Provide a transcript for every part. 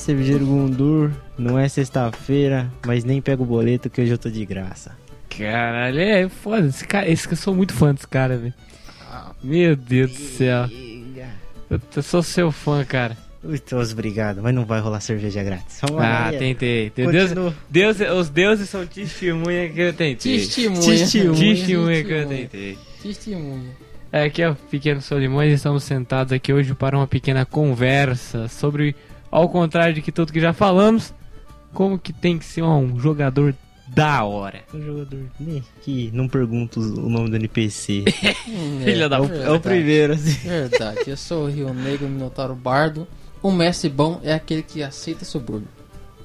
Cervejeiro Gundur, não é sexta-feira, mas nem pega o boleto que hoje eu tô de graça. Caralho, é foda. Esse cara, esse, eu sou muito fã desse cara, velho. Meu Deus do céu. Eu, sou seu fã, cara. Muito obrigado, mas não vai rolar cerveja grátis. Vamos Ah, lá, tentei. Deus. Deus, os deuses são testemunha que eu tentei. Testemunha. Testemunha. Testemunha que eu tentei. Testemunha. É, aqui é o Pequeno Solimões, estamos sentados aqui hoje para uma pequena conversa sobre, ao contrário de que tudo que já falamos, como que tem que ser um jogador da hora. Um jogador né, que não pergunta o nome do NPC. Hum, Filha da é, o, puta. é o primeiro, assim. Verdade, eu sou o Rio Negro Minotauro Bardo. Um mestre bom é aquele que aceita suborno.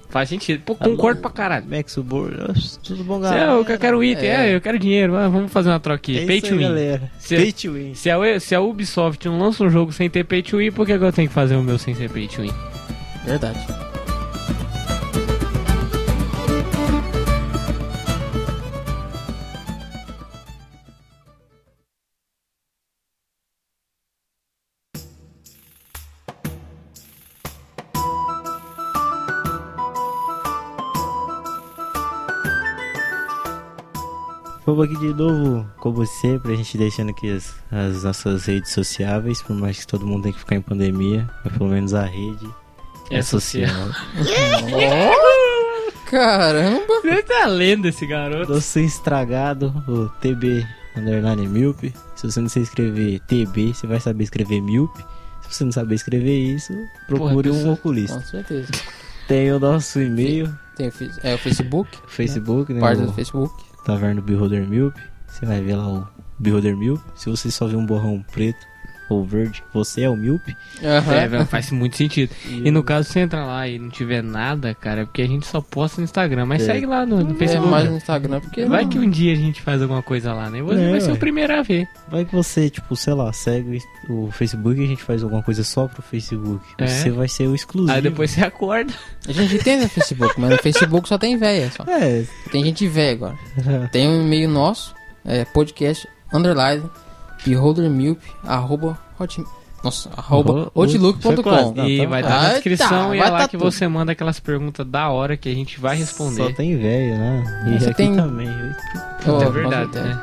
Faz sentido. Pô, concordo pra caralho. Max Suborno, tudo bom, é, galera? eu quero item, É. é, eu quero dinheiro, vamos fazer uma troca aqui. É pay to aí, win. galera. Se- Pay to win. Se a, se a Ubisoft não lança um jogo sem ter pay to win, por que, que eu tenho que fazer o meu sem ser pay to win? Verdade. Vamos aqui de novo, como sempre, a gente deixando aqui as, as nossas redes sociáveis, por mais que todo mundo tenha que ficar em pandemia, mas pelo menos a rede é, social. Caramba! Você tá lendo esse garoto? Doce estragado, o TB underline Milp. Se você não sei escrever TB, você vai saber escrever Milp. Se você não saber escrever isso, procure Porra, um oculista. Com certeza. Tem o nosso e-mail, Tem o, fe- é, o Facebook, Facebook, né? página o do Facebook. Taverna Beholder Milp. Você vai ver lá o Beholder Milp. Se você só vê um borrão preto ou verde, você é o Milp. Aham. É, faz muito sentido. E no caso, se entrar lá e não tiver nada, cara, é porque a gente só posta no Instagram. Mas É. segue lá no, no É Facebook. mais no Instagram, porque Vai não- que um dia a gente faz alguma coisa lá, né? Você É, vai ser o primeiro a ver. Vai que você, tipo, sei lá, segue o Facebook e a gente faz alguma coisa só pro Facebook. É. Você vai ser o exclusivo. Aí depois você acorda. A gente tem no Facebook, mas no Facebook só tem véia. Só. É. Tem gente velha agora. Tem um e-mail nosso, é podcast, underline, beholdermilp, arroba, hot, nossa, arroba, Foi outlook.com. quase. Não, e tá- vai estar na Ah, descrição tá, e é lá tá que tudo. você manda aquelas perguntas da hora que a gente vai responder. Só tem velho, né? E Você aqui tem- também. Oh, é verdade, né?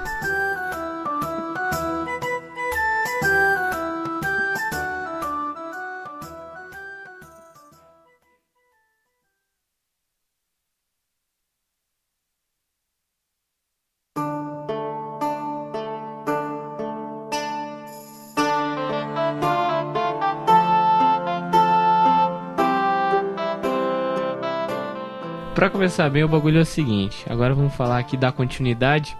Começar bem, o bagulho é o seguinte. Agora vamos falar aqui da continuidade.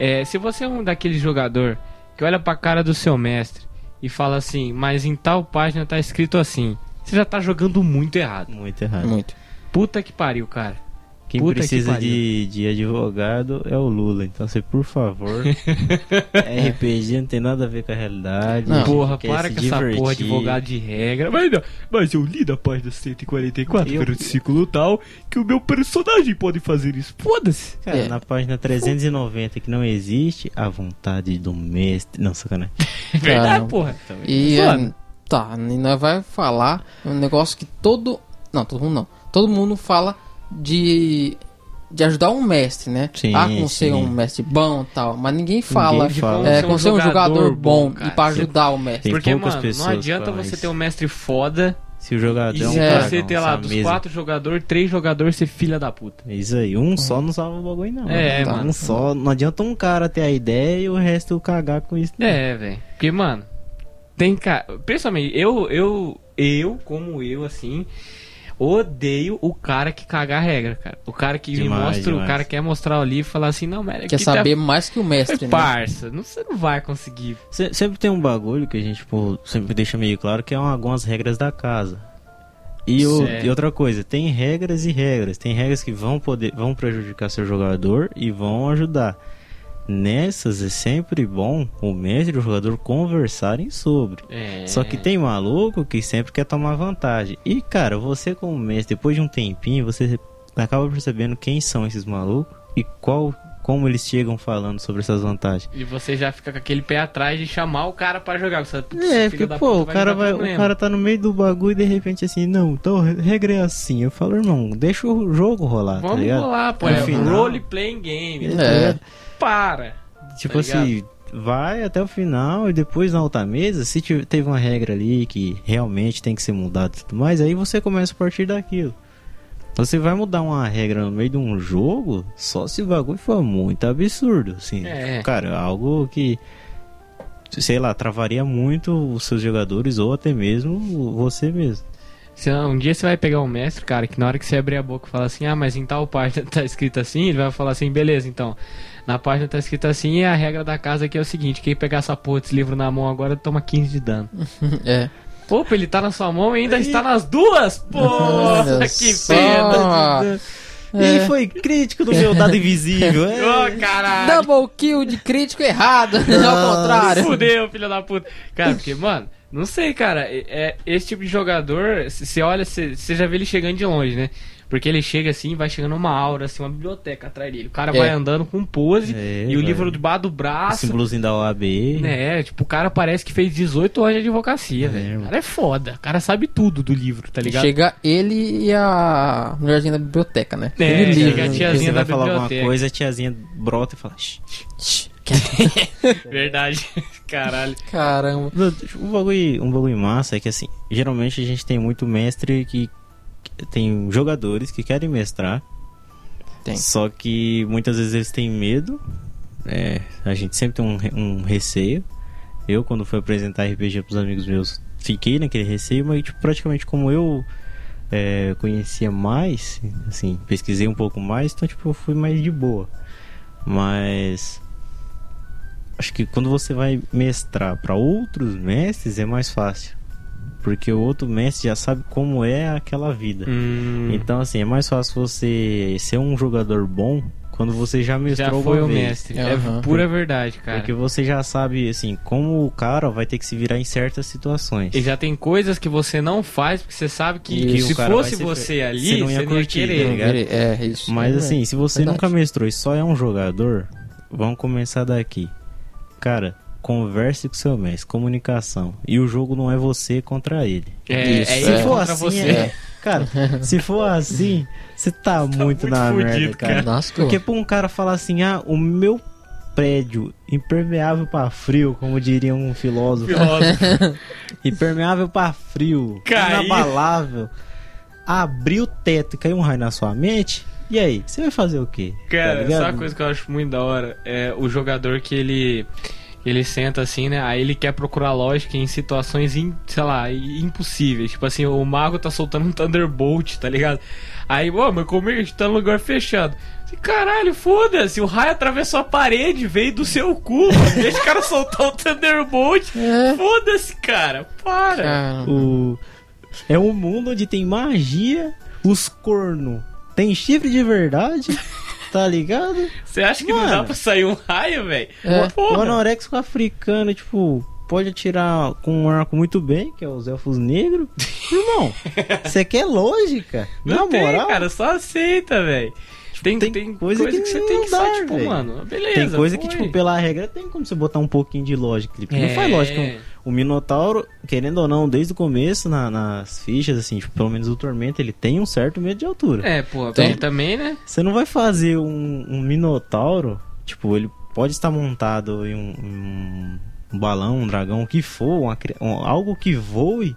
É, se você é um daquele jogador que olha pra cara do seu mestre e fala assim, mas em tal página tá escrito assim, você já tá jogando muito errado. Muito errado. Muito. Puta que pariu, cara. Quem Puta que precisa pariu. de, de advogado é o Lula. Então você, por favor. RPG não tem nada a ver com a realidade. Não. Porra, para com essa porra de divertir. advogado de regra. Mas, não, mas eu li na página 144, Eu- versículo tal, que o meu personagem pode fazer isso. Foda-se. Cara, É. na página 390 que não existe a vontade do mestre. Não, sacanagem. Verdade, porra. E Foda. é, tá, e nós vai falar um negócio que todo. Não, todo mundo não. Todo mundo fala de. De ajudar um mestre, né? Sim, ah, com ser um mestre bom e tal. Mas ninguém fala, Ninguém fala. é, Ser com um ser um jogador, jogador bom, bom, cara. e pra ajudar o mestre. Tem Porque, mano, não adianta você isso. ter um mestre foda Se o jogador e é um se cagão, você ter lá dos mesa. quatro jogadores, três jogadores ser filha da puta. É Isso aí, um só não salva o bagulho, não. É, Tá, mano. Um só, não adianta um cara ter a ideia e o resto cagar com isso. não. É, velho. Porque, mano, tem cara. Principalmente, eu, eu, eu, como eu, assim, odeio o cara que caga a regra, cara. O cara que me Demais, mostra, o demais. cara quer mostrar ali e falar assim, não, mas Quer tá- saber mais que o mestre, né? Parça, não, você não vai conseguir. Se- Sempre tem um bagulho que a gente pô, sempre deixa meio claro que é uma- algumas regras da casa. E, o- e outra coisa, tem regras e regras. Tem regras que vão poder vão prejudicar seu jogador e vão ajudar. Nessas é sempre bom o mestre e o jogador conversarem sobre. É... Só que tem maluco que sempre quer tomar vantagem. E cara, você como mestre, depois de um tempinho, você acaba percebendo quem são esses malucos e qual como eles chegam falando sobre essas vantagens. E você já fica com aquele pé atrás de chamar o cara pra jogar. Você, É, filho porque, da pô, puta o cara, vai, o cara tá no meio do bagulho e de repente assim, não, então regra é assim. Eu falo, irmão, deixa o jogo rolar, tá Vamos ligado? rolar, pô. No É final- role playing game. É. Para. Tipo tá assim, vai até o final e depois na outra mesa, se teve uma regra ali que realmente tem que ser mudada e tudo mais, aí você começa a partir daquilo. Você vai mudar uma regra no meio de um jogo só se o bagulho for muito absurdo, assim. É. Cara, algo que, sei lá, travaria muito os seus jogadores ou até mesmo você mesmo. Um dia você vai pegar um mestre, cara, que na hora que você abrir a boca e falar assim, ah, mas em tal página tá escrito assim, ele vai falar assim, beleza, então. Na página tá escrito assim e a regra da casa aqui é o seguinte, quem pegar essa porra desse livro na mão agora toma 15 de dano. É. Opa, ele tá na sua mão e ainda está nas duas? Porra, que só. pena. É. E foi crítico do meu dado invisível. é. Ô, caralho. Double kill de crítico errado. Ao contrário. Fudeu, filho da puta. Cara, porque, mano, não sei, cara. É, é- esse tipo de jogador, você olha, você já vê ele chegando de longe, né? Porque ele chega assim, vai chegando uma aura, assim, uma biblioteca atrás dele. O cara É. vai andando com pose É, e o vai. livro debaixo do O braço. símbolozinho da OAB. né, tipo, o cara parece que fez 18 anos de advocacia, É, velho. O cara é foda. O cara sabe tudo do livro, tá ligado? Chega ele e a mulherzinha da biblioteca, né? É, Ele chega a tiazinha você vai da falar alguma biblioteca. coisa, a tiazinha brota e fala. "Shh, shh". Shhh, Verdade. Caralho. Caramba. Um bagulho, um bagulho massa é que assim, geralmente a gente tem muito mestre que tem jogadores que querem mestrar. Tem. Só que muitas vezes eles têm medo. É, a gente sempre tem um, um receio. Eu, quando fui apresentar RPG pros amigos meus, fiquei naquele receio, mas tipo, praticamente como eu é, conhecia mais, assim, pesquisei um pouco mais, então tipo, eu fui mais de boa. Mas acho que quando você vai mestrar para outros mestres é mais fácil. Porque o outro mestre já sabe como é aquela vida. Hum, Então, assim, é mais fácil você ser um jogador bom quando você já mestrou já foi o vez. mestre. É pura verdade, cara. Porque você já sabe, assim, como o cara vai ter que se virar em certas situações. E já tem coisas que você não faz porque você sabe que, que se fosse você ali, você não ia curtir, querer. tá ligado? É, isso. Mas É, assim, se você verdade. nunca mestrou e só é um jogador, vamos começar daqui. Cara, converse com seu mestre, comunicação. E o jogo não é você contra ele. É, Isso, é é. Se for contra assim, você. é- cara, se for assim, você tá, muito muito na fudido, merda, cara. cara. Nossa, Porque pra um cara falar assim, ah, o meu prédio impermeável pra frio, como diria um filósofo, Filósofo. impermeável pra frio, Caiu. inabalável, abriu o teto e caiu um raio na sua mente, e aí, você vai fazer o quê? Tá Cara, ligado? sabe uma coisa que eu acho muito da hora? É o jogador que ele. Ele senta assim, né? Aí ele quer procurar lógica em situações, in- sei lá, impossíveis. Tipo assim, o mago tá soltando um Thunderbolt, tá ligado? Aí, pô, mas como é que tá no lugar fechado? Assim, Caralho, foda-se, o raio atravessou a parede, veio do seu cu, mano. Deixa o cara soltar o Thunderbolt. É. Foda-se, cara, para. Caramba. O... É um mundo onde tem magia, os corno tem chifre de verdade, tá ligado? Você acha que não Mano. dá pra sair um raio, velho? É. O anorexico africano, tipo, pode atirar com um arco muito bem, que é os elfos negros. Irmão, você quer lógica? Não Na tem, moral, cara, só aceita, velho. Tem, tem, tem coisa, coisa que, que você não tem que só, dá, tipo, velho. mano, beleza. tem coisa que, foi. tipo, pela regra tem como você botar um pouquinho de lógica. Tipo, Não É. faz lógica. O Minotauro, querendo ou não, desde o começo, na- nas fichas, assim, tipo, pelo menos o Tormento, ele tem um certo medo de altura. É, pô, Tem. ele também, né? Você não vai fazer um, um Minotauro, tipo, ele pode estar montado em um, um- um balão, um dragão, o que for, uma um- algo que voe.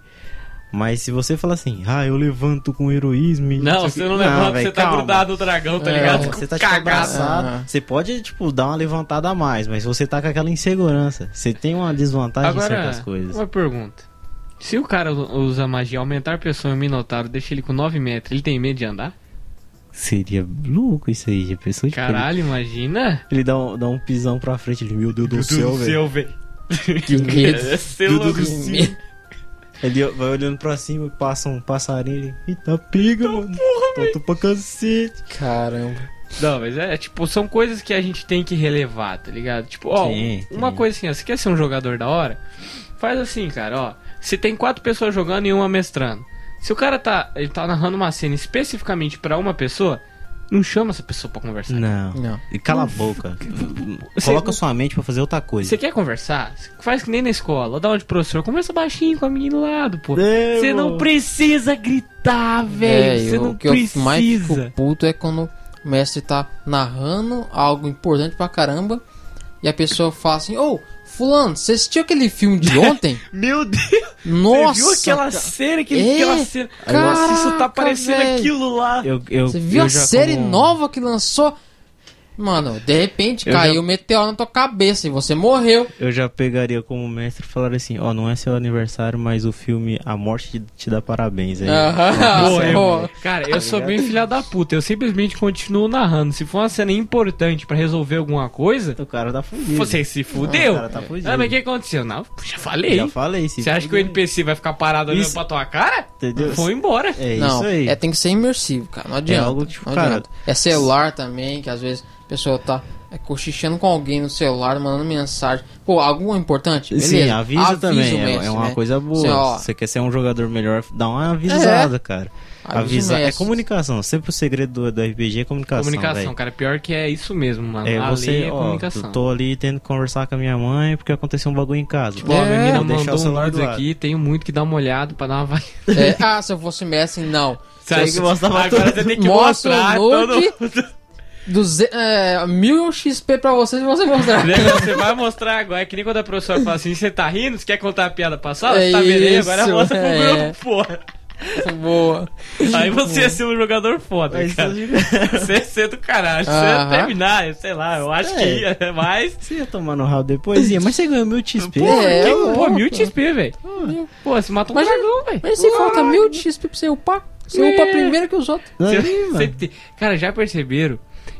Mas se você falar assim, ah, eu levanto com heroísmo e Não, você quê." não levanta, véi, você tá calma. grudado no dragão, tá É, ligado? Não, você tá tipo cagado. abraçado. Ah. Você pode, tipo, dar uma levantada a mais, mas você tá com aquela insegurança. Você tem uma desvantagem em Agora, certas coisas. uma pergunta. Se o cara usa magia, aumentar a pessoa em Minotauro, deixa ele com 9 metros, ele tem medo de andar? Seria louco isso aí, já pensou? Tipo, Caralho, imagina. ele, ele dá, um, dá um pisão pra frente, ele, meu Deus do céu, velho. velho. Que medo. É seu Meu Deus louco, do sim. céu. Ele vai olhando pra cima, passa um passarinho, ele, eita, pega, mano. Tô pra cacete. Caramba. Não, mas é, tipo, são coisas que a gente tem que relevar, tá ligado? Tipo, ó, Sim, uma sim. coisa assim, ó, você quer ser um jogador da hora? Faz assim, cara, ó. Se tem quatro pessoas jogando e uma mestrando. Se o cara tá, ele tá narrando uma cena especificamente pra uma pessoa, Não chama essa pessoa pra conversar. Não. Não. E cala a boca. Você- Coloca sua mente pra fazer outra coisa. Você quer conversar? Faz que nem na escola. Ou dá onde professor. Conversa baixinho com a menina do lado, pô. Você não precisa gritar, velho. Você É, não o que eu mais fico precisa. puto é quando o mestre tá narrando algo importante pra caramba e a pessoa fala assim, ô, fulano, você assistiu aquele filme de ontem? Meu Deus. Nossa! Você viu aquela ca- cena? Aquele, É, aquela cena. Nossa, isso tá caraca, parecendo aquilo lá. Eu, eu, Você viu eu a já série como- nova que lançou? Mano, de repente Eu caiu já- um meteoro na tua cabeça e você morreu. Eu já pegaria como mestre e falaria assim, ó, não é seu aniversário, mas o filme A Morte te, dá parabéns aí. Aham, Boa, você- eu- Cara, eu sou bem filha da puta. Eu simplesmente continuo narrando. Se for uma cena importante pra resolver alguma coisa, O cara tá fudido. você se fudeu. o cara tá fudido. ah, mas o que aconteceu? Não, já falei. Já falei, se Você acha que o NPC vai ficar parado olhando Isso- pra tua cara? Entendeu? Foi embora. É Não, isso aí. é, tem que ser imersivo, cara. Não adianta. algo tipo, não cara- adianta. É celular também, que às vezes a pessoa tá é, cochichando com alguém no celular, mandando mensagem. Pô, algo importante? Beleza. Sim, avisa, Avisa também. é- mestre, é, uma né? coisa boa. Assim, ó, Você quer ser um jogador melhor, dá uma avisada, cara. avisa. É comunicação. Sempre o segredo do, do RPG é comunicação. comunicação, velho. cara. Pior que é isso mesmo, mano. É, você, é ó, comunicação. eu tô ali tendo que conversar com a minha mãe porque aconteceu um bagulho em casa. Tipo, ó, a É, menina vou deixar mandou o um celular lado. aqui, tenho muito que dar uma olhada pra dar uma. É, ah, se eu fosse mestre, não. Você Tem acha- que mostrar pra Agora você tem que Mostra mostrar o todo nude. Duze... É, mil XP pra vocês e você mostrar. Você vai mostrar agora, é que nem quando a professora fala assim, você tá rindo, você quer contar a piada passada? É Você tá vendo aí? Agora mostra pro é. grupo, porra. Boa. Aí você ia ser um jogador foda, Mas cara. Você ia ser do caralho. Você ia terminar, sei lá, eu acho que É. ia, mas... Você ia tomar no rabo depois, ia, mas você ganhou mil XP. Pô, É, que, eu- pô, mil XP, velho. Pô, você matou um Mas- dragão, velho. Mas se falta mil de XP pra você upar, você É. upa primeiro que os outros. Você- Aí, tem- Cara, já perceberam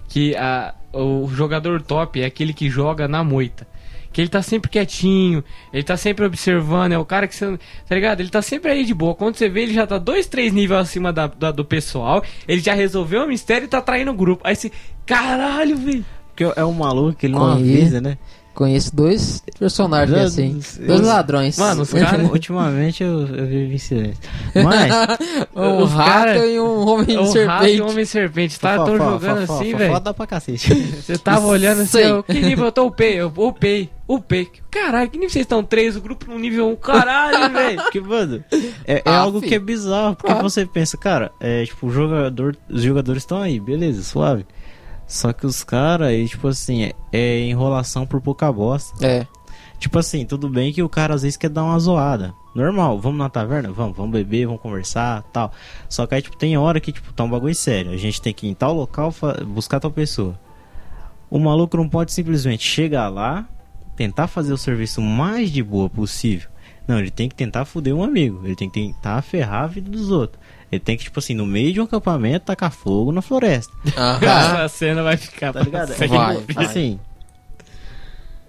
que a, o jogador top é aquele que joga na moita. Que ele tá sempre quietinho, ele tá sempre observando, é o cara que você. Tá ligado? Ele tá sempre aí de boa. Quando você vê, ele já tá dois, três níveis acima da, da- do pessoal. Ele já resolveu o mistério e tá traindo o grupo. Aí você. Caralho, velho! Porque é um maluco que ele não avisa, né? Conheço dois personagens Já- assim. eu- Dois ladrões. Mano, os Ultima- cara- Ultimamente eu, eu vivo em silêncio. Mas, um rato cara- e um homem O rato e serpente. o homem serpente, tá? Tão jogando fofó, assim, velho. dá pra cacete. Você tava olhando assim, eu, que nível eu tô? Upei, eu upei, upei. Caralho, que nível vocês estão? Três, o grupo no nível 1. Caralho, velho. Porque, mano, é, é Ah, algo filho. que é bizarro. Porque Ah. você pensa, cara, é tipo, o jogador, os jogadores estão aí, beleza, suave. Só que os caras, tipo assim, é, enrolação por pouca bosta. É. Tipo assim, tudo bem que o cara às vezes quer dar uma zoada. Normal, vamos na taverna? Vamos, vamos beber, vamos conversar tal. Só que aí, tipo, tem hora que, tipo, tá um bagulho sério. A gente tem que ir em tal local buscar tal pessoa. O maluco não pode simplesmente chegar lá, tentar fazer o serviço mais de boa possível. Não, ele tem que tentar foder um amigo. Ele tem que tentar ferrar a vida dos outros. Ele tem que, tipo assim, no meio de um acampamento, tacar fogo na floresta. Aham. Essa cena vai ficar Tá ligado? Vai, vai. assim.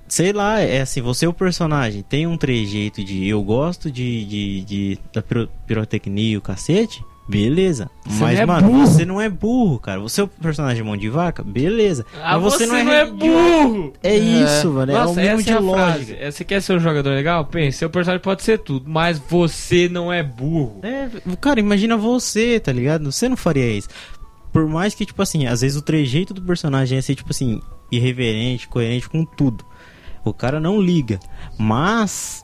Sei lá, é assim, você é o personagem, tem um trejeito de eu gosto de, de, de- da piro- pirotecnia e o cacete, beleza. Você Mas, não é mano, burro. você não é burro, cara. Você é o personagem mão de vaca, beleza. Ah, mas você, não é, red- burro! É isso, mano. é o Nossa, mínimo essa de é lógica. frase. É, Você quer ser um jogador legal? Pense, seu personagem pode ser tudo, mas você não é burro. É, cara, imagina você, tá ligado? Você não faria isso. Por mais que, tipo assim, às vezes o trejeito do personagem é ser, tipo assim, irreverente, coerente com tudo. O cara não liga. Mas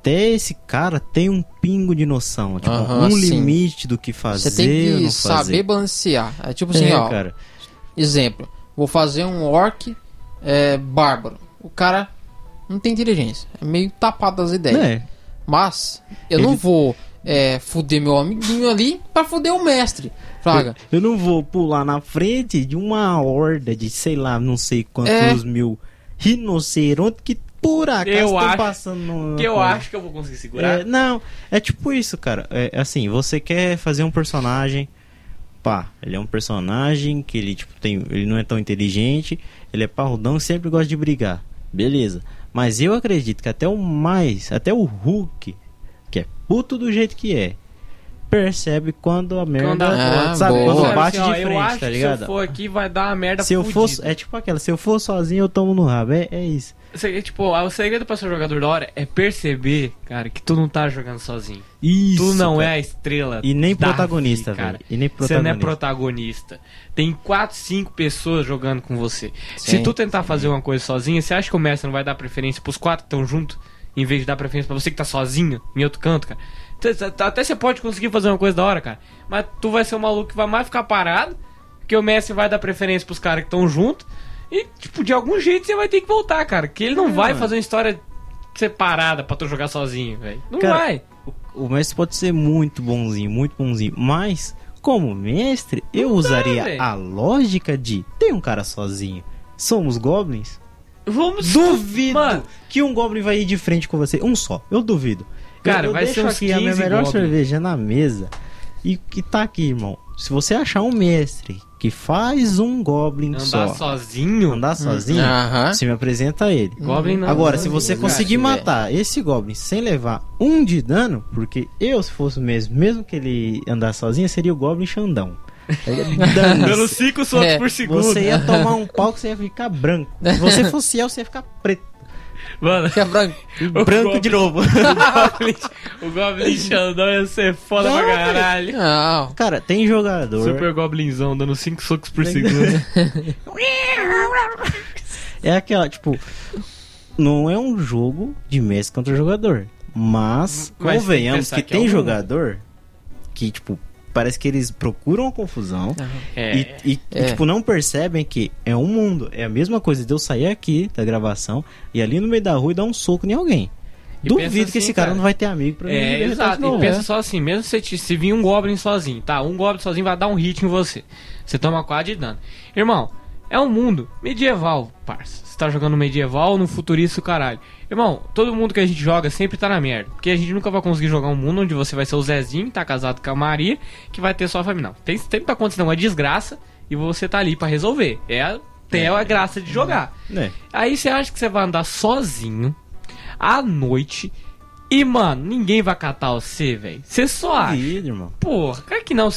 até esse cara tem um pingo de noção. Tipo, um sim. limite do que fazer Você tem que saber balancear. É tipo assim, é, ó. cara. Exemplo. Vou fazer um orc é, bárbaro. O cara não tem inteligência. É meio tapado das ideias. É, Mas eu Ele- não vou é, fuder meu amiguinho ali pra fuder o mestre. Fraga. eu não vou pular na frente de uma horda de, sei lá, não sei quantos mil rinocerontes que por acaso Eu acho passando no. Que eu acho que eu vou conseguir segurar. É, não, é tipo isso, cara. É assim, você quer fazer um personagem. Pá, ele é um personagem que ele, tipo, tem. Ele não é tão inteligente, ele é parrudão e sempre gosta de brigar. Beleza. Mas eu acredito que até o mais. Até o Hulk, que é puto do jeito que é. percebe quando a merda. Quando a- Ah, sabe, boa. quando bate assim, ó, de eu frente, acho tá ligado? Se eu for aqui, vai dar uma merda Se eu for. É tipo aquela, se eu for sozinho, eu tomo no rabo. É, é isso. Você- Tipo, o segredo pra ser um jogador da hora é perceber, cara, que tu não tá jogando sozinho. Isso. tu não cara. é a estrela. E nem protagonista, vida, cara. velho. E nem Você protagonista. não é protagonista. Tem 4, 5 pessoas jogando com você. Se Sim, tu tentar fazer uma coisa sozinha, você acha que o mestre não vai dar preferência pros quatro que estão juntos, em vez de dar preferência pra você que tá sozinho em outro canto, cara? Até você pode conseguir fazer uma coisa da hora, cara. Mas tu vai ser um maluco que vai mais ficar parado, porque o mestre vai dar preferência pros caras que estão juntos. E, tipo, de algum jeito você vai ter que voltar, cara. Que ele não É, vai mano. fazer uma história separada pra tu jogar sozinho, velho. Não Cara, vai. O mestre pode ser muito bonzinho, muito bonzinho, mas como mestre, eu usaria a lógica de tem um cara sozinho. Somos goblins? Vamos. Duvido Mano, que um goblin vai ir de frente com você. Um só, eu duvido. Cara, eu, eu vai deixo ser uns aqui a minha 15 melhor goblin. cerveja na mesa. E que tá aqui, irmão. Se você achar um mestre que faz um goblin andar só, sozinho. andar sozinho, Aham. você me apresenta ele. Goblin não. Agora, não, se você não, conseguir velho. matar esse Goblin sem levar um de dano, porque eu, se fosse mesmo, mesmo que ele andasse sozinho, seria o Goblin Xandão. Dando Dane-se. 5 socos É, por segundo. Você ia tomar um pau que você ia ficar branco. Se você fosse eu, você ia ficar preto. Mano, Fica branco. O branco Goblin- de novo. o Goblin, Xandão ia ser foda Não, pra caralho. Não. Cara, tem jogador. Super Goblinzão dando 5 socos por segundo. É aquela, tipo. Não é um jogo de mestre contra jogador. Mas, Mas que convenhamos que, que é tem um- jogador que, tipo, parece que eles procuram a confusão. É. E, e, É. tipo, não percebem que é um mundo. É a mesma coisa de eu sair aqui da gravação e ali no meio da rua e dar um soco em alguém. E Duvido que assim, esse cara, cara. não vai ter amigo pra me É, exato. novo. E pensa é. só assim, mesmo se, te- se vir um Goblin sozinho, tá? Um Goblin sozinho vai dar um hit em você. Você toma 4 de dano. Irmão, é um mundo medieval, parça. Você tá jogando medieval no futurista o caralho. Irmão, todo mundo que a gente joga sempre tá na merda. Porque a gente nunca vai conseguir jogar um mundo onde você vai ser o Zezinho, tá casado com a Maria, que vai ter sua família. Não. Tem, sempre tá acontecendo uma desgraça e você tá ali pra resolver. É a, até a graça de jogar. É. Aí você acha que você vai andar sozinho à noite e, mano, ninguém vai catar você, velho. Você só acha. Duvido, irmão. Porra, cara que não.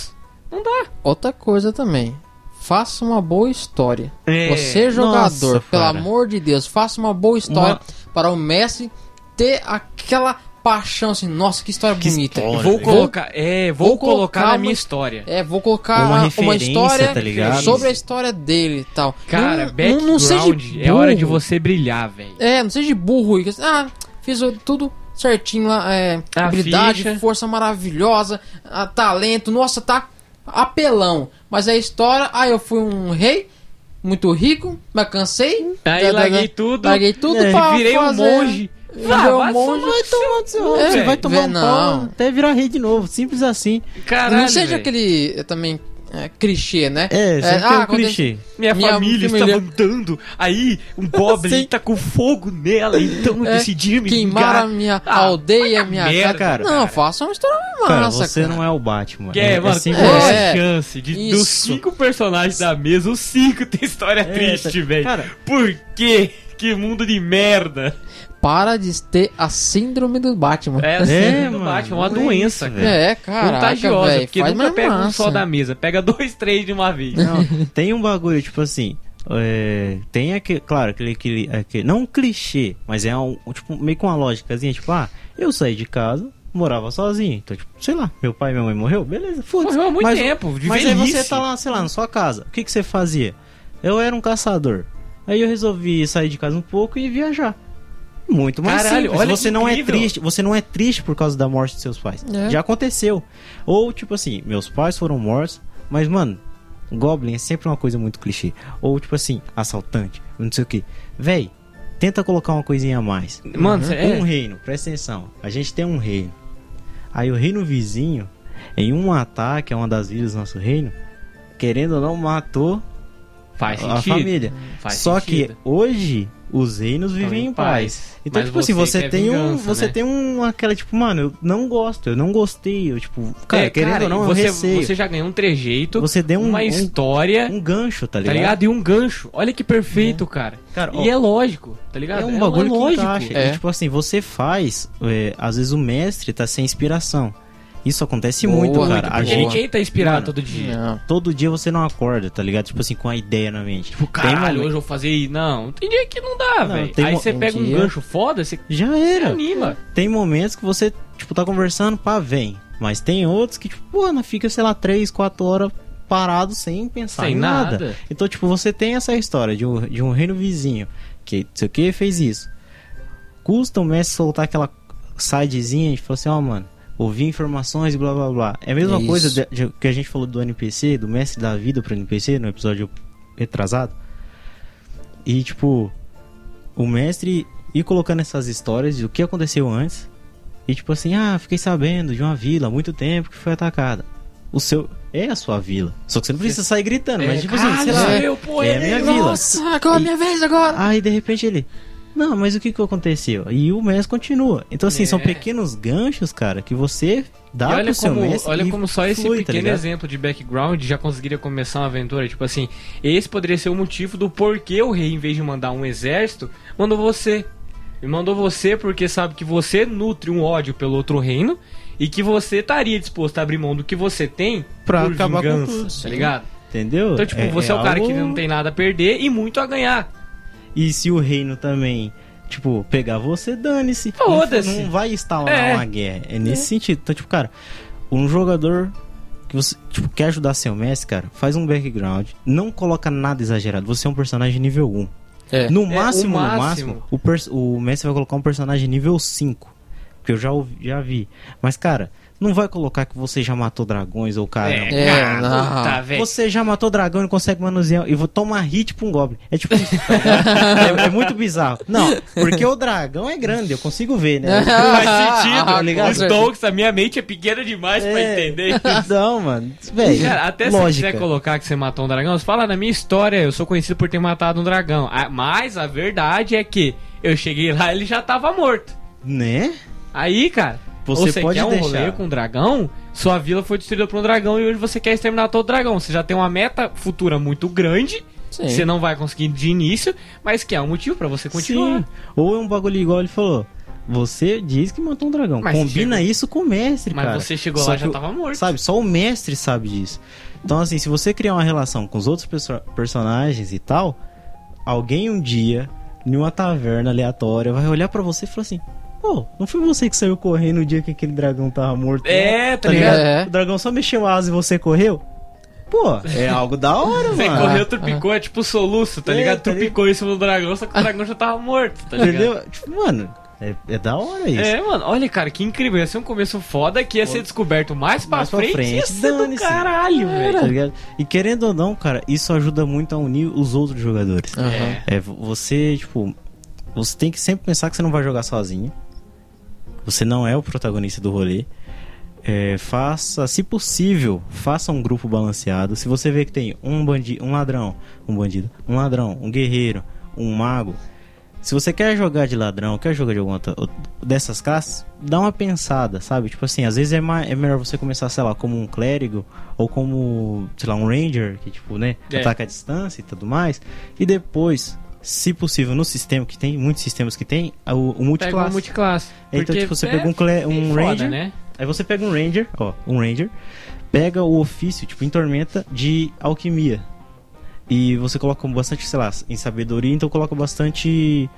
Não dá. Outra coisa também. Faça uma boa história. É. Você, jogador, Nossa, pelo cara. amor de Deus, faça uma boa história para o Messi ter aquela paixão assim. Nossa, que história Que bonita. história, Vou colocar, é, vou, vou colocar, colocar na minha uma- história. É, vou colocar Uma uma, história tá ligado? sobre a história dele e tal. Cara, não, background não, seja é hora de burro. você brilhar, velho. É, não seja burro. e que- Ah, fiz tudo certinho lá. É, A habilidade, ficha. força maravilhosa, ah, talento. Nossa, tá apelão. Mas a história, ah, eu fui um rei, muito rico, mas cansei. Aí Da- da- larguei da- tudo. Larguei tudo É, pra virei um fazer- monge. Ah, um vai monge. tomar no seu É, Você vai tomar um pau até virar rei de novo. Simples assim. Caralho, não seja velho. aquele é, também é, clichê, né? É, sempre tem um clichê. Minha, Minha família família- estava andando. Aí um goblin tá com fogo nela, então eu É, decidi me Queimar a minha Ah, aldeia, minha merda, cara. Não, faça uma história Cara, massa, você cara. não é o Batman. Que é, mano, assim. a É. chance de dos cinco personagens da mesa, os cinco tem história É, triste, tá- velho? cara- Por quê? Que mundo de merda. Para de ter a síndrome do Batman. É assim É, do mano, Batman, uma é doença, isso, velho. É, caraca, Contagiosa, velho. porque nunca mais pega um massa. só da mesa, pega dois, três de uma vez. Não, tem um bagulho, tipo assim. é, tem aquele, claro, aquele, aquele, aquele- Não um clichê, mas é um, tipo, meio com uma lógicazinha, tipo, ah, eu saí de casa, morava sozinho. Então, tipo, sei lá, meu pai e minha mãe morreu, beleza, foda-se. Morreu há muito Mas- tempo, de Mas aí velhice. você tá lá, sei lá, na sua casa. O que, que você fazia? Eu era um caçador. Aí eu resolvi sair de casa um pouco e viajar. Muito mais Caralho, simples. olha você não é incrível. triste, você não é triste por causa da morte de seus pais. É. Já aconteceu. Ou tipo assim, meus pais foram mortos, mas mano, Goblin é sempre uma coisa muito clichê. Ou tipo assim, assaltante, não sei o que. Véi, tenta colocar uma coisinha a mais. Mano, cê- é. Um reino, presta atenção. A gente tem um reino. Aí o reino vizinho, em um ataque a uma das ilhas do nosso reino, querendo ou não, matou faz a sentido. família. Faz Só sentido. que hoje os reinos vivem em em paz. paz. Então, Mas tipo assim, você tem um. vingança, Você né? tem um. aquela, tipo, mano, eu não gosto, eu não gostei. Eu, tipo, cara, É, querendo cara, ou não, você, eu receio. você já ganhou um trejeito, Você deu um- uma um- história, Um gancho, tá tá ligado? ligado? E um gancho. Olha que perfeito, cara. Cara, E ó, é lógico, tá ligado? É um bagulho que lógico. encaixa. É. E, tipo assim, você faz. é, às vezes o mestre tá sem inspiração. Isso acontece Boa, muito, muito cara. A boa. Porque gente, ninguém tá inspirado Mano, todo dia. Não. todo dia você não acorda, tá ligado? Tipo assim, com a ideia na mente. Tipo, caralho, hoje eu vou fazer isso. Não, tem dia que não dá, velho. Aí você pega um gancho foda, você Já você era. anima. Tem momentos que você, tipo, tá conversando, pá, vem. Mas tem outros que, tipo, pô, não fica, sei lá, 3, 4 horas parado sem pensar Sem em nada. nada. Então, tipo, você tem essa história de um, de um reino vizinho que, não sei o que, fez isso. Custa o mestre soltar aquela sidezinha e falar assim, ó, mano, ouvi informações e blá blá blá. É a mesma É coisa de- de- que a gente falou do NPC, do mestre da vida pro NPC, no episódio retrasado. E, tipo, o mestre ir colocando essas histórias de o que aconteceu antes. E, tipo assim, ah, fiquei sabendo de uma vila há muito tempo que foi atacada. O seu. É a sua vila. Só que você não precisa sair gritando, mas, tipo assim, sei lá. sou eu, pô, é a minha vila. Nossa, agora é minha vez agora. Aí de repente ele. Não, mas o que que aconteceu? E o mestre continua. Então, assim, É. são pequenos ganchos, cara, que você dá E olha pro seu como, mestre. olha e como só esse flui, tá pequeno ligado? exemplo de background já conseguiria começar uma aventura. Tipo assim, esse poderia ser o motivo do porquê o rei, em vez de mandar um exército, mandou você. E mandou você porque sabe que você nutre um ódio pelo outro reino e que você estaria disposto a abrir mão do que você tem Pra por acabar com vingança, tudo, tá ligado? Entendeu? Então, tipo, você é, o cara algo- que não tem nada a perder e muito a ganhar. E se o reino também, tipo, pegar você, dane-se. Foda-se. Não, não vai instalar É. uma guerra. É nesse sentido. Então, tipo, cara, um jogador que você tipo, quer ajudar seu mestre, cara, faz um background. Não coloca nada exagerado. Você é um personagem nível 1. É. No o máximo, no máximo. máximo, o, o mestre vai colocar um personagem nível 5. Que eu já, ouvi- já vi. Mas, cara, não vai colocar que você já matou dragões ou cara. É, cara, não. velho. Você já matou dragão e não consegue manusear e vou tomar hit pra um goblin. É tipo isso. é, é muito bizarro. Não, porque o dragão é grande, eu consigo ver, né? Não faz sentido, Ah, tá ligado? Os. Tonks, a minha mente é pequena demais pra É. entender. Não, mano. Véi, Cara, até se você lógica. quiser colocar que você matou um dragão, você fala, na minha história, eu sou conhecido por ter matado um dragão. Ah, Mas a verdade é que eu cheguei lá e ele já tava morto. Né? Aí, cara, Você você pode quer um deixar. rolê com um dragão, sua vila foi destruída por um dragão e hoje você quer exterminar todo dragão. Você já tem uma meta futura muito grande, Sim. você não vai conseguir de início, mas que é um motivo pra você continuar. Sim. Ou é um bagulho igual ele falou. Você diz que matou um dragão. Mas Combina chegou- isso com o mestre, Mas cara. você chegou Só lá e já o- tava morto. Sabe, só o mestre sabe disso. Então, assim, se você criar uma relação com os outros perso- personagens e tal, alguém um dia, em uma taverna aleatória, vai olhar pra você e falar assim: Pô, não foi você que saiu correndo no dia que aquele dragão tava morto? É, não?" tá ligado? É. O dragão só mexeu a asa e você correu? Pô, é algo da hora, Você mano. correu, trupicou, é tipo soluço, tá É, ligado? tá Trupicou em cima do dragão, só que o dragão já tava morto, tá ligado? Entendeu? Tipo, mano, é, é da hora isso. É, mano, olha, cara, que incrível. Ia ser um começo foda que ia ser descoberto mais pra Mais pra frente. frente, ia ser do caralho, velho. Tá? E querendo ou não, cara, isso ajuda muito a unir os outros jogadores. Aham. É. É, vo- você, tipo, você tem que sempre pensar que você não vai jogar sozinho. Você não é o protagonista do rolê. É, faça, se possível, faça um grupo balanceado. Se você vê que tem um bandido, um ladrão, um bandido, um ladrão, um guerreiro, um mago. Se você quer jogar de ladrão, quer jogar de alguma outra, dessas classes, dá uma pensada, sabe? Tipo assim, às vezes é, mais, é melhor você começar, sei lá, como um clérigo ou como, sei lá, um ranger, que tipo, né, É. ataca a distância e tudo mais. E depois, se possível, no sistema que tem, muitos sistemas que tem, o, o Pega multiclasse. multiclasse. Então, tipo, você é pega um, um foda, ranger, né? Aí você pega um Ranger, ó, um Ranger, pega o ofício, tipo, em tormenta de alquimia. E você coloca bastante, sei lá, em sabedoria, então coloca bastante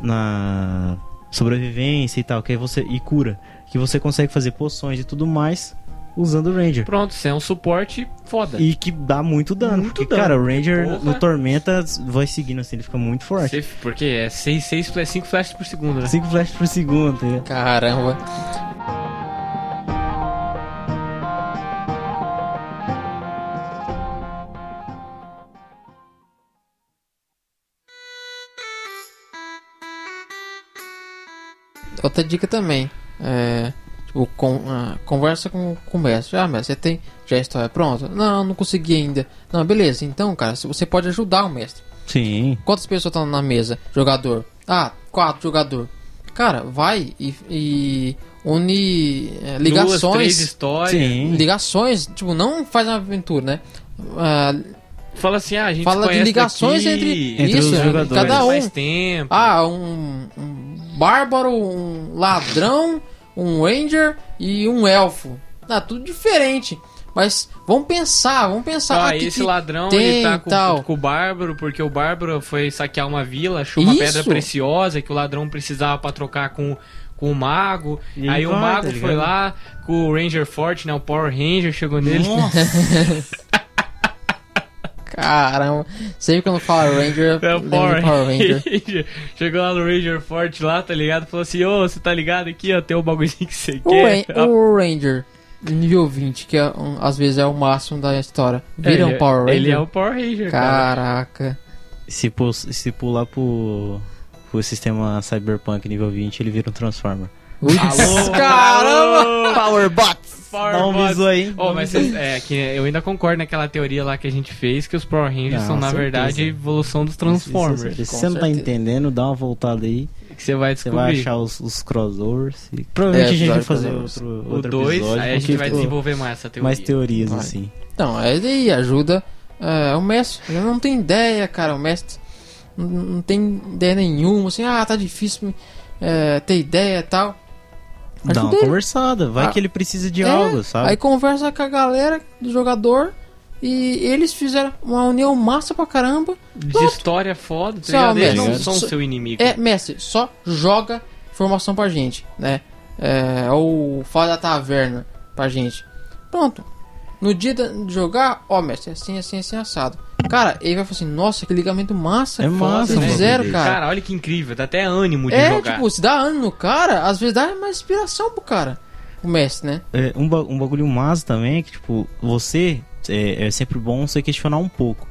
na sobrevivência e tal, que aí você e cura, que você consegue fazer poções e tudo mais usando o Ranger. Pronto, você é um suporte foda. E que dá muito dano, Muito porque dano. cara, o Ranger Porra. no tormenta vai seguindo assim, ele fica muito forte. Você- porque é 5 seis, seis, cinco flashes por segundo, né? 5 flashes por segundo, tá? Caramba. Outra dica também. É. Tipo, com, ah, conversa com, com o mestre. Ah, mestre, você tem já a história pronta? Não, não consegui ainda. Não, beleza. Então, cara, se você pode ajudar o mestre. Sim. Quantas pessoas estão na mesa? Jogador. Ah, quatro jogador. Cara, vai e, e une é, Duas, três ligações. histórias. Sim. Ligações, tipo, não faz uma aventura, né? Ah, Fala assim, ah, a gente Fala de ligações entre- Entre Isso, os é, jogadores. cada um. mais tempo. ah, um, um bárbaro, um ladrão, um ranger e um elfo. Ah, tudo diferente. Mas vamos pensar, vamos pensar. Ah, ah, que esse que ladrão tem ele tá com, tal. com o Bárbaro, porque o Bárbaro foi saquear uma vila, achou uma Isso. pedra preciosa que o ladrão precisava pra trocar com, com o mago. E aí o vai, mago tá foi lá com o Ranger Forte, né? O Power Ranger chegou nele. Caramba, sempre quando fala Ranger, É eu o Power, Ranger. Ranger. Chegou lá no Ranger Forte lá, tá ligado? Falou assim, ô, você tá ligado aqui, ó, tem um bagulhozinho que você O, quer. Ran- o Ranger, nível 20, que é um- às vezes é o máximo da história. Vira Ele- um Power Ranger. Ele é o Power Ranger, cara. Caraca. Se, pu- se pular pro, pro sistema Cyberpunk nível 20, ele vira um Transformer. Alô, caramba! alô. Power Bots! Power Dá um visu aí. Oh, mas cês- é, que eu ainda concordo naquela teoria lá que a gente fez, que os Power Rangers Não, são, na certeza. verdade, a evolução dos Transformers. Se, você não tá entendendo, dá uma voltada aí. Que você vai Você descobrir. vai achar os, os crossovers. E provavelmente É, a gente vai fazer crossovers. outro, o outro 2, episódio. aí a gente vai desenvolver mais essa teoria. mais teorias, Vai. assim. Então, é daí ajuda. é, o mestre ele não tem ideia, cara. O mestre não, não tem ideia nenhuma. Assim, ah, tá difícil é, ter ideia e tal. Dá uma ele. conversada. Vai Ah, que ele precisa de É, algo, sabe? Aí conversa com a galera do jogador. E eles fizeram uma união massa pra caramba. De história foda, tá Só, ligado? Eles não são só- seu inimigo. É, mestre, só joga informação pra gente, né? É, ou fala da taverna pra gente. Pronto. No dia da- de jogar, ó, mestre, assim, assim, assim, assado. Cara, ele vai falar assim, nossa, que ligamento massa. É que massa, mano. fizeram, cara. Cara, olha que incrível, dá até ânimo de é, jogar. tipo, se dá ânimo no cara, às vezes dá mais inspiração pro cara. O mestre, né? É, um, ba- um bagulho massa também é que, tipo, você é, é sempre bom você questionar um pouco.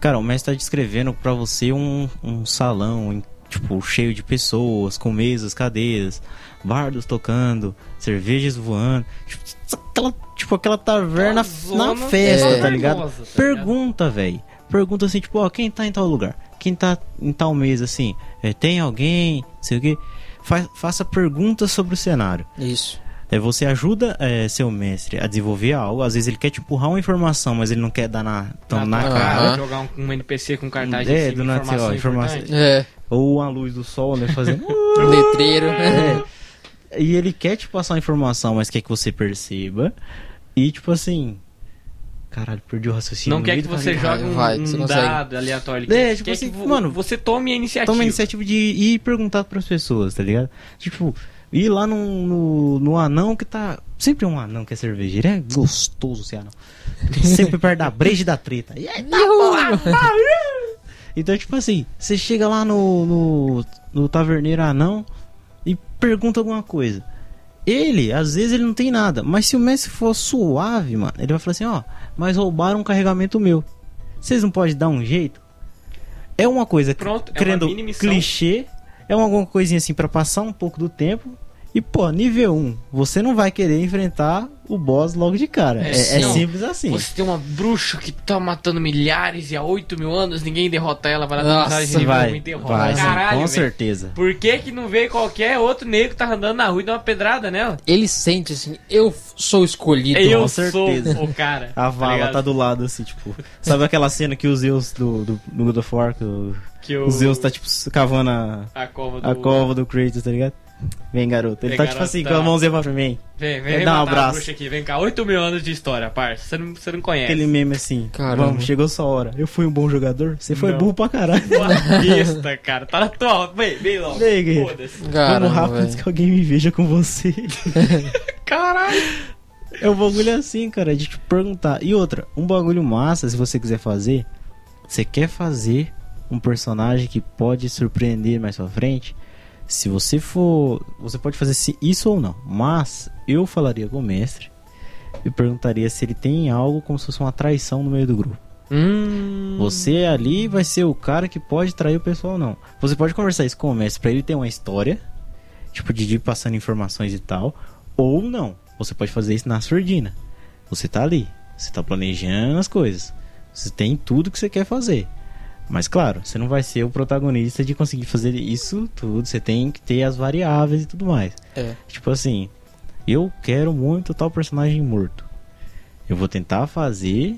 Cara, o mestre tá descrevendo pra você um, um salão, em- tipo, cheio de pessoas, com mesas, cadeiras, bardos tocando, cervejas voando. Tipo, aquela, tipo, aquela taverna na festa, É. tá ligado? famosa, tá? Pergunta, velho. Pergunta assim, tipo, ó, quem tá em tal lugar? Quem tá em tal mesa, assim? É, tem alguém? Não sei o quê. Fa- faça perguntas sobre o cenário. Isso. É, você ajuda é, seu mestre a desenvolver algo. Às vezes ele quer te empurrar uma informação, mas ele não quer dar na, tão na, tua cara. Aham. Jogar um, um NPC com cartaz É, em cima, do nada, informação, ó, informação. É, Ou a luz do sol, né? Fazendo. letreiro. é. E ele quer te passar uma informação, mas quer que você perceba. E tipo assim. Caralho, perdi o raciocínio. Não quer que você jogue um, vai, um dado aleatório. É, tipo assim, mano, você tome a iniciativa. Toma a iniciativa de ir perguntar pras pessoas, tá ligado? Tipo, ir lá no, no, no anão que tá. Sempre um anão que é cervejeiro. É gostoso esse anão. Sempre perto da breja e da treta. E aí, tá porra, Então, tipo assim, você chega lá no, no, no taverneiro anão e pergunta alguma coisa. Ele, às vezes, ele não tem nada. Mas se o mestre for suave, mano, ele vai falar assim, ó, mas roubaram um carregamento meu. Vocês não podem dar um jeito? É uma coisa Pronto, é uma clichê, é uma, alguma coisinha assim pra passar um pouco do tempo. E, pô, nível 1, você não vai querer enfrentar o boss logo de cara. É, É, é simples assim. Você tem uma bruxa que tá matando milhares e há 8 mil anos ninguém derrota ela, vai lá Nossa, de nível vai, 1 e derrota. vai, sim, Caralho, com velho. certeza. Por que que não veio qualquer outro negro que tá andando na rua e dá uma pedrada nela? Ele sente assim, eu sou escolhido. Eu com sou certeza. o cara. A vala ligado? tá do lado, assim, tipo. Sabe aquela cena que o Zeus do, do, do God of War, que o, Que o Zeus tá, tipo, cavando a, a cova do... a cova do Kratos, tá ligado? Vem, garoto. Ele Vem, tá, tipo garoto, assim, tá. com a mãozinha pra mim. Vem, vem, dar um abraço. bruxa aqui. Vem cá, 8 mil anos de história, parça. Você não, você não conhece. Aquele meme assim. Caramba. Vamos, chegou sua hora. Eu fui um bom jogador? Você foi Não. burro pra caralho. Besta, cara. Tá na tua... Vem, vem logo. Vem, guerreiro. Vamos rápido antes que alguém me veja com você. Caralho. É um bagulho assim, cara, de te perguntar. E outra, um bagulho massa, se você quiser fazer, você quer fazer um personagem que pode surpreender mais pra frente. Se você for. Você pode fazer se- isso ou não. Mas eu falaria com o mestre e perguntaria se ele tem algo como se fosse uma traição no meio do grupo. Hum... Você ali vai ser o cara que pode trair o pessoal ou não. Você pode conversar isso com o mestre pra ele ter uma história, tipo de ir passando informações e tal, ou não. Você pode fazer isso na surdina. Você tá ali, você tá planejando as coisas. Você tem tudo que você quer fazer. Mas claro, você não vai ser o protagonista de conseguir fazer isso tudo. Você tem que ter as variáveis e tudo mais. É. Tipo assim, eu quero muito tal personagem morto. Eu vou tentar fazer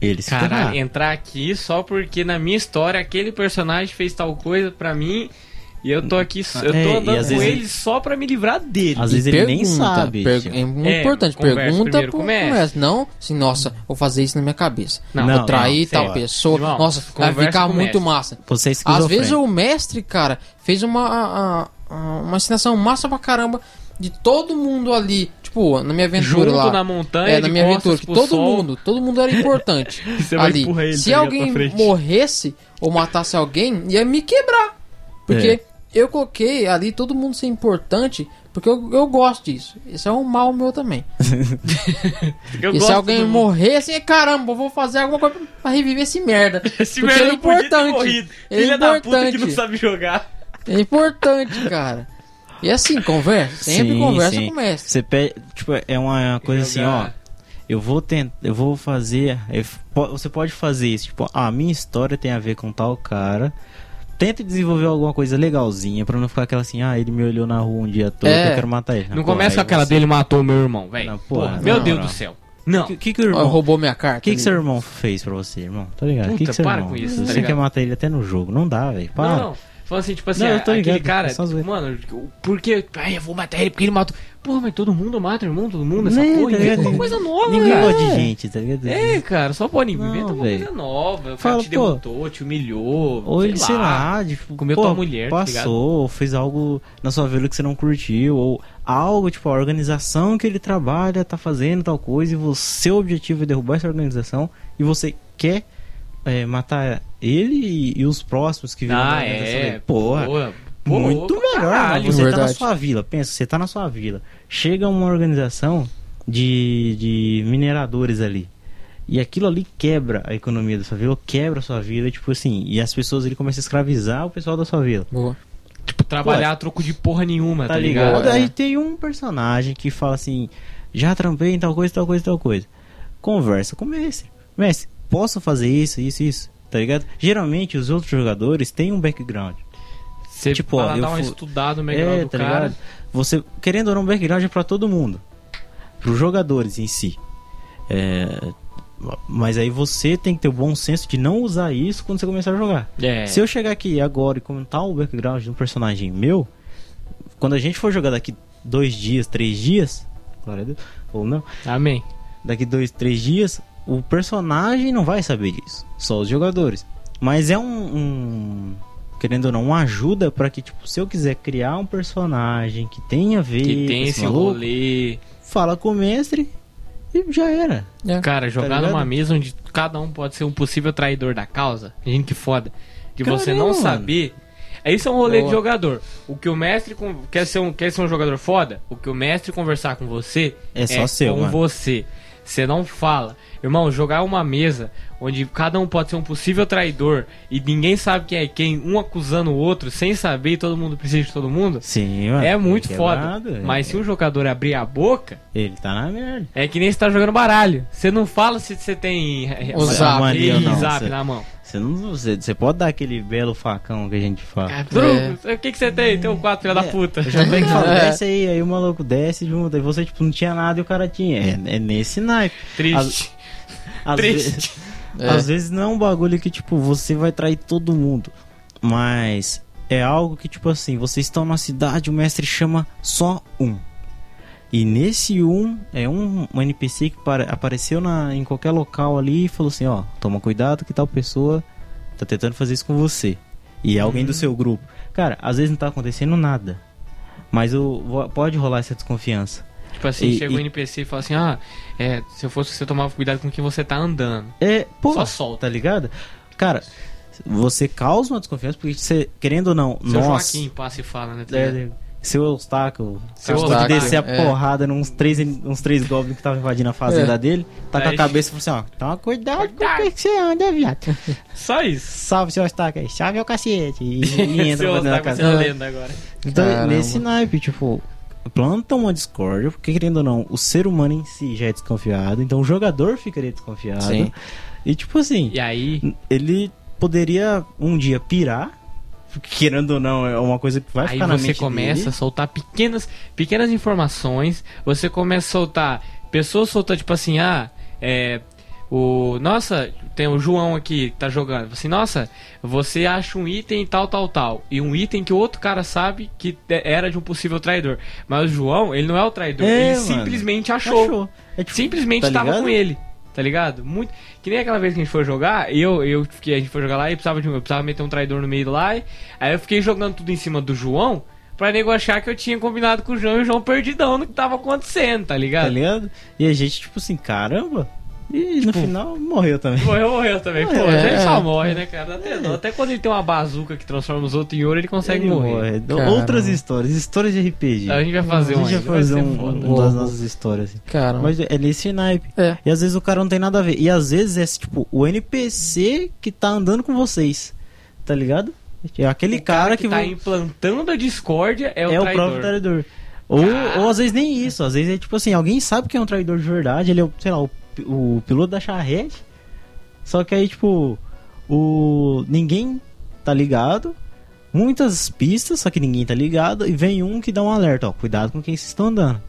ele se Caralho, ferrar. entrar aqui só porque na minha história aquele personagem fez tal coisa pra mim E eu tô aqui, eu tô É, e andando com ele só pra me livrar dele. Às vezes ele nem sabe. per- é muito É, importante. Pergunta pro com o mestre. mestre. Não, assim, nossa, vou fazer isso na minha cabeça. Não, vou não, trair não, tal pessoa. Irmão, nossa, vai ficar muito mestre. massa. Você é Às vezes o mestre, cara, fez uma, a- a- uma ensinação massa pra caramba de todo mundo ali. Tipo, na minha aventura Junto lá. na montanha, É, na minha aventura, que todo sol. mundo, todo mundo era importante ali. Se alguém morresse ou matasse alguém, ia me quebrar. Porque É. eu coloquei ali todo mundo ser importante, porque eu, eu gosto disso. Esse é um mal meu também. Eu e se alguém morrer, assim, caramba, eu vou fazer alguma coisa pra reviver esse merda. Esse porque ele é não podia ter importante. morrido. Ele é Filha da puta que importante. não sabe jogar. É importante, cara. E assim, conversa. Sempre Sim, conversa sim. com o mestre. Você pede, tipo, é uma coisa assim, ó. Eu vou tentar, eu vou fazer, eu você pode fazer isso, tipo, ah, a minha história tem a ver com tal cara. Tenta desenvolver alguma coisa legalzinha pra não ficar aquela assim, ah, ele me olhou na rua um dia todo, É. eu quero matar ele. Não começa com aquela dele matou meu irmão, velho. Não, Meu não, Deus não. do céu. Não. O que, que, que o Ó, irmão, roubou minha carta. que, que ali. seu irmão fez pra você, irmão? Tá ligado? O que, que seu para irmão? com isso, Você tá quer ligado? matar ele até no jogo, não dá, velho. Para. Não, não. Falando assim, tipo assim, Não, aquele ligado, cara, é zoeira. mano, por que. Ai, eu vou matar ele porque ele matou. Porra, mas todo mundo mata, irmão, todo mundo, essa Né, porra. tá Inventa uma coisa nova, Ninguém cara. gosta de gente, tá ligado? É, cara, só pode Não, inventa uma velho. coisa nova. O cara Fala, te pô. derrotou, te humilhou. Ou ele, sei lá, tipo, comeu pô, tua mulher, tá passou, ou fez algo na sua vida que você não curtiu, ou algo, tipo, a organização que ele trabalha tá fazendo tal coisa, e o seu objetivo é derrubar essa organização, e você quer é, matar ele e, os próximos que viram Ah, é. Porra, muito melhor, caralho. Você tá na Verdade. sua vila, pensa, você tá na sua vila, chega uma organização de, de mineradores ali. E aquilo ali quebra a economia da sua vila, quebra a sua vida, tipo assim, e as pessoas ali começam a escravizar o pessoal da sua vila. Boa. Tipo, trabalhar a troco de porra nenhuma, tá, Tá ligado? ligado? É. Aí tem um personagem que fala assim: já trampei em tal coisa, tal coisa, tal coisa. Conversa com o mestre. Mestre, posso fazer isso, isso, isso? Tá ligado? Geralmente os outros jogadores têm um background. Você Tipo, ó, eu dar uma estudada no É, do tá cara. ligado? Você, querendo ou não, background é pra todo mundo. Pros jogadores em si. É, mas aí você tem que ter o bom senso de não usar isso quando você começar a jogar. É. Se eu chegar aqui agora e comentar o background de um personagem meu, quando a gente for jogar daqui dois dias, três dias, glória a Deus, ou não, Amém. daqui dois, três dias, o personagem não vai saber disso, só os jogadores. Mas é um, um- querendo ou não, uma ajuda pra que, tipo, se eu quiser criar um personagem que tenha a ver Que tem esse maluco, rolê. fala com o mestre e já era. É. Cara, jogar ligado? numa mesa onde cada um pode ser um possível traidor da causa. Gente, que foda. De você não mano. saber. É isso é um rolê de Boa. jogador. O que o mestre quer ser um quer ser um jogador foda. O que o mestre conversar com você É só seu, com mano. você. Você não fala. Irmão, jogar uma mesa onde cada um pode ser um possível traidor e ninguém sabe quem é quem, um acusando o outro sem saber e todo mundo precisa de todo mundo. Sim, mano. É muito quebrado, foda. é. Mas se um jogador abrir a boca, Ele tá na merda. é que nem você tá jogando baralho. Você não fala se você tem é, O zap. Ih, não, zap você- na mão. Você não, você, você pode dar aquele belo facão que a gente fala. Bruno, o que, que você tem? Tem um quatro, filha da É, puta. Eu já pego e falo, É. desce aí, aí o maluco desce junto, aí você tipo não tinha nada e o cara tinha. É, é nesse naipe. Triste. Às, Triste. vezes, É. às vezes não é um bagulho que tipo você vai trair todo mundo, mas é algo que tipo assim, vocês estão na cidade, o mestre chama só um. E nesse um é um, um NPC que apareceu na, em qualquer local ali e falou assim, ó, toma cuidado que tal pessoa tá tentando fazer isso com você. E é alguém do seu grupo. Cara, às vezes não tá acontecendo nada. Mas o, vo- pode rolar essa desconfiança. Tipo assim, E- chega um e- NPC e fala assim: Ah, é, se eu fosse você, tomava cuidado com quem você tá andando. É, pô, Só solta. tá ligado? Cara, você causa uma desconfiança porque você, querendo ou não, Seu nós. Joaquim passa e fala, né? tá É? Seu Eustáquio, Seu acabou de descer a é. porrada nos três, uns três goblins que estavam invadindo a fazenda É. dele, tá com a cabeça e falou assim: ó, toma cuidado com o que você anda, viado. Só isso. Salve seu Eustáquio aí, salve o cacete. E, e entra Seu pra dentro da Otávio casa. lenda agora. Então, Caramba. nesse naipe, tipo, planta uma discórdia, porque querendo ou não, o ser humano em si já é desconfiado, então o jogador ficaria desconfiado. Sim. E tipo assim, E aí, ele poderia um dia pirar, querendo ou não, é uma coisa que vai aí ficar na você mente começa a dele. soltar pequenas, pequenas informações. Você começa a soltar. Pessoas soltando, tipo assim, ah, é. O, nossa, tem o João aqui que tá jogando. Assim, nossa, você acha um item tal, tal, tal. E um item que o outro cara sabe que era de um possível traidor. Mas o João, ele não é o traidor. É, ele mano. simplesmente achou. Achou. É tipo, Simplesmente tá tava ligado? com ele. Tá ligado? Muito. Que nem aquela vez que a gente foi jogar, eu, eu fiquei, a gente foi jogar lá e precisava de. Eu precisava meter um traidor no meio lá. E, aí eu fiquei jogando tudo em cima do João pra nego achar que eu tinha combinado com o João e o João perdidão no que tava acontecendo, tá ligado? Tá ligado? E a gente, tipo assim, caramba. E no final morreu também. Morreu, morreu também. Pô, É, ele é. só morre, né, cara? Até, dó. Até quando ele tem uma bazuca que transforma os outros em ouro, ele consegue Ele morrer. morre. Outras histórias, histórias de RPG. A gente vai fazer a um gente ainda, vai vai fazer um, foda. um das nossas histórias. assim. Cara, Mas é nesse naipe. é. E às vezes o cara não tem nada a ver. E às vezes é tipo o NPC que tá andando com vocês. Tá ligado? É aquele O cara, que, tá vai- implantando a discórdia é o é o traidor. próprio traidor. Ou, Cara. ou às vezes nem isso. Às vezes é tipo assim, alguém sabe que é um traidor de verdade. Ele é, sei lá, o, o piloto da charrete. Só que aí, tipo, o. ninguém tá ligado. Muitas pistas, só que ninguém tá ligado. E vem um que dá um alerta, ó. Cuidado com quem vocês estão andando.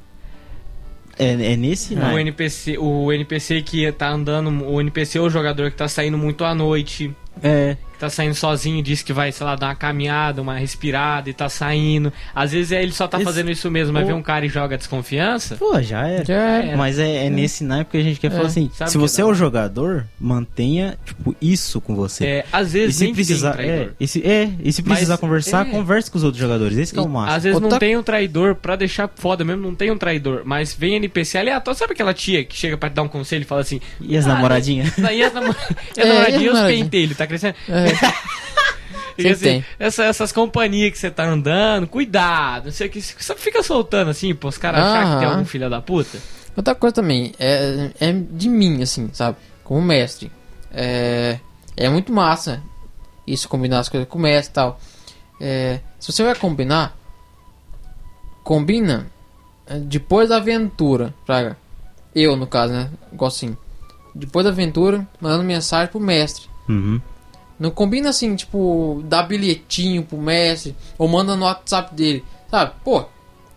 É, é nesse O naipe. NPC, o NPC que tá andando, o NPC é o jogador que tá saindo muito à noite, É. tá saindo sozinho, diz que vai, sei lá, dar uma caminhada, uma respirada e tá saindo. Às vezes é, ele só tá Esse- fazendo isso mesmo, mas o- vê um cara e joga desconfiança. Pô, já era. Já é. Mas é, é nesse naipe que a gente quer É, falar assim: sabe se você é o jogador, mantenha, tipo, isso com você. É, às E vezes se nem precisar, tem é, traidor. e se, é, e se precisar Mas, conversar, é. converse com os outros jogadores. Esse que é o E- máximo. Às vezes Outra- não tem um traidor pra deixar foda mesmo, não tem um traidor, mas vem NPC aleatório. Sabe aquela tia que chega pra te dar um conselho e fala assim: E as Ah, namoradinhas? E as, namo... e as É, e as namoradinhas e os pentelhos, tá crescendo? É. E assim, essa- essas companhias que você tá andando, cuidado, não sei o que, você fica soltando assim, pô, os caras achar que tem algum filho da puta. Outra coisa também, é, é de mim, assim, sabe? Como mestre. É, é muito massa isso, combinar as coisas com o mestre e tal. É, se você vai combinar, combina é, depois da aventura, praga. Eu, no caso, né? Gosto assim. Depois da aventura, mandando mensagem pro mestre. Uhum. Não combina assim, tipo, dar bilhetinho pro mestre ou manda no WhatsApp dele. Sabe? Pô,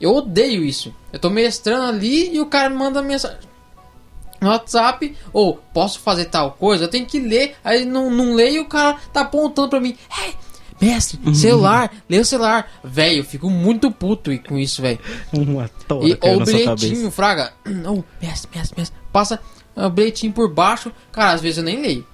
eu odeio isso. Eu tô mestrando ali e o cara manda mensagem no WhatsApp ou posso fazer tal coisa, eu tenho que ler. Aí não, não leio e o cara tá apontando pra mim. Hey, mestre, celular, lê o celular. Velho, eu fico muito puto com isso, velho. Uma E ou sua bilhetinho, fraga. Oh, mestre, mestre, mestre. Passa o bilhetinho por baixo. Cara, às vezes eu nem leio.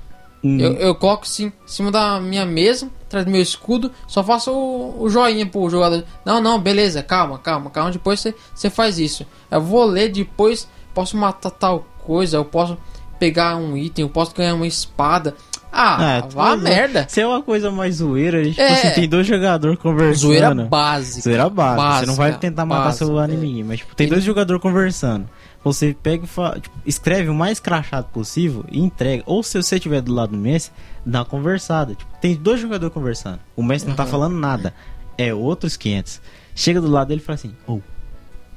Hum. Eu, eu coloco assim, em cima da minha mesa, atrás do meu escudo, só faço o, o joinha pro jogador. Não, não, beleza, calma, calma, calma. Depois você- faz isso. Eu vou ler depois, posso matar tal coisa, eu posso pegar um item, eu posso ganhar uma espada. Ah, tu vá a vai- merda. Se é uma coisa mais zoeira, tipo É. assim, tem dois jogadores conversando. Zoeira básica. Zoeira básica. Você não vai Básica, tentar matar básica, seu é. inimigo, mas tipo, tem dois jogadores conversando. Você pega e fa- tipo, escreve o mais crachado possível e entrega. Ou se você estiver do lado do mestre, dá uma conversada. Tipo, tem dois jogadores conversando. O mestre não tá falando nada. É outros 500. Chega do lado dele e fala assim: Ô,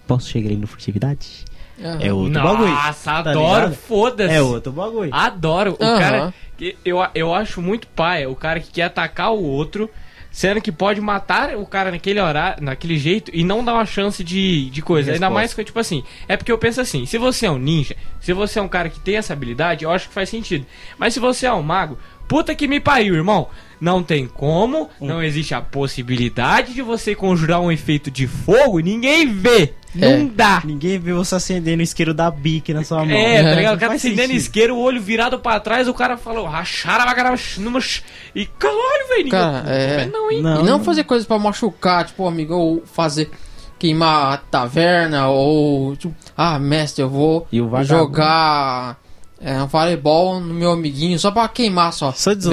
posso chegar aí no furtividade? Aham. É outro bagulho. Nossa, tá adoro, foda-se. É outro bagulho. Adoro. O Aham. cara. que Eu, eu acho muito pai, o cara que quer atacar o outro, sendo que pode matar o cara naquele horário, naquele jeito, e não dar uma chance de, de coisa. De Ainda resposta. mais que, tipo assim, é porque eu penso assim, se você é um ninja, se você é um cara que tem essa habilidade, eu acho que faz sentido. Mas se você é um mago, puta que me pariu, irmão. Não tem como, Hum. não existe a possibilidade de você conjurar um efeito de fogo e ninguém vê. É. Não dá. Ninguém vê você acendendo o isqueiro da bique na sua mão. É, tá ligado? O cara acendendo sentido. isqueiro, o olho virado pra trás, o cara falou, rachara, bagara, numa... E caralho, velho. ninguém- Cara, é. Não, hein? Não, e não fazer coisas pra machucar, tipo, amigo, ou fazer queimar a taverna, ou tipo, ah, mestre, eu vou E o vagabundo? jogar é, um voleibol no meu amiguinho só pra queimar só. Só de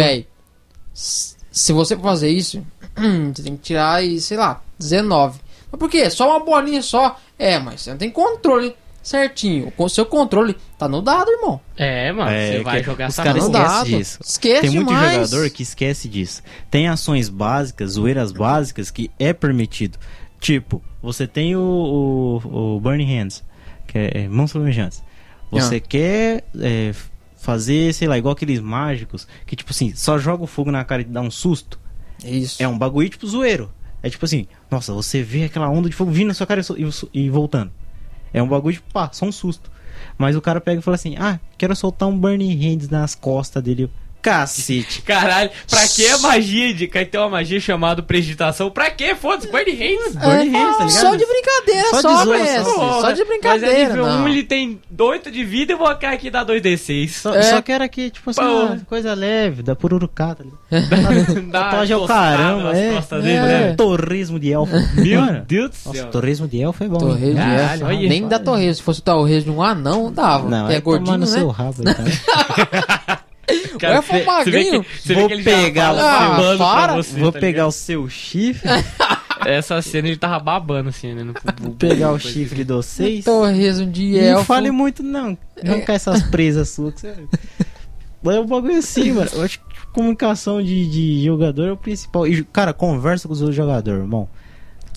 se você for fazer isso, você tem que tirar aí, sei lá, 19. Mas por quê? Só uma bolinha só? É, mas você não tem controle certinho. O seu controle tá no dado, irmão. É, mano, É, você vai que jogar os essa caras esquecem disso. Esquece Tem muito demais. jogador que esquece disso. Tem ações básicas, zoeiras básicas que é permitido. Tipo, você tem o, o, o Burning Hands, que é, é mãos flamejantes. Você Ah. quer é, fazer, sei lá, igual aqueles mágicos, que tipo assim, só joga o fogo na cara e dá um susto. Isso. É um bagulho tipo zoeiro. É tipo assim, nossa, você vê aquela onda de fogo vindo na sua cara e, e voltando. É um bagulho tipo, pá, só um susto. Mas o cara pega e fala assim: ah, quero soltar um Burning Hands nas costas dele. Cacete. Caralho, pra que a magia de. Ter uma magia chamada prestidigitação? Pra que? Foda-se, Hands. Burning Hands, tá ligado? Só de brincadeira, Só de só. Porra, Só de Mas é brincadeira. nível não. 1, ele tem 8 de vida e vou cair aqui e dar 2d6. Só, É. só quero aqui, tipo assim, uma coisa leve, da pururucá, tá ligado? Dá tostada caramba, é. costas É. dele, né? Torresmo de elfo. Meu Deus do Nossa, céu. torresmo de elfo é bom. Torresmo de elfo. Nem dá torresmo. Se fosse o torresmo de um anão, dava. Não, é, gordinho, né? seu rabo, então. Cara, você- você vê magrinho. que- você vê Vou que já pegar o- Ah, para. você, Vou tá pegar ligado? o seu chifre, Essa cena ele tava babando assim, né? no- vou pegar o chifre de vocês. Torresmo de Não elfo. fale muito, não. Não É. com essas presas suas. que você- Mas é um bagulho assim, mano. Eu acho que comunicação de, de jogador é o principal. E, cara, conversa com o seu jogador, irmão.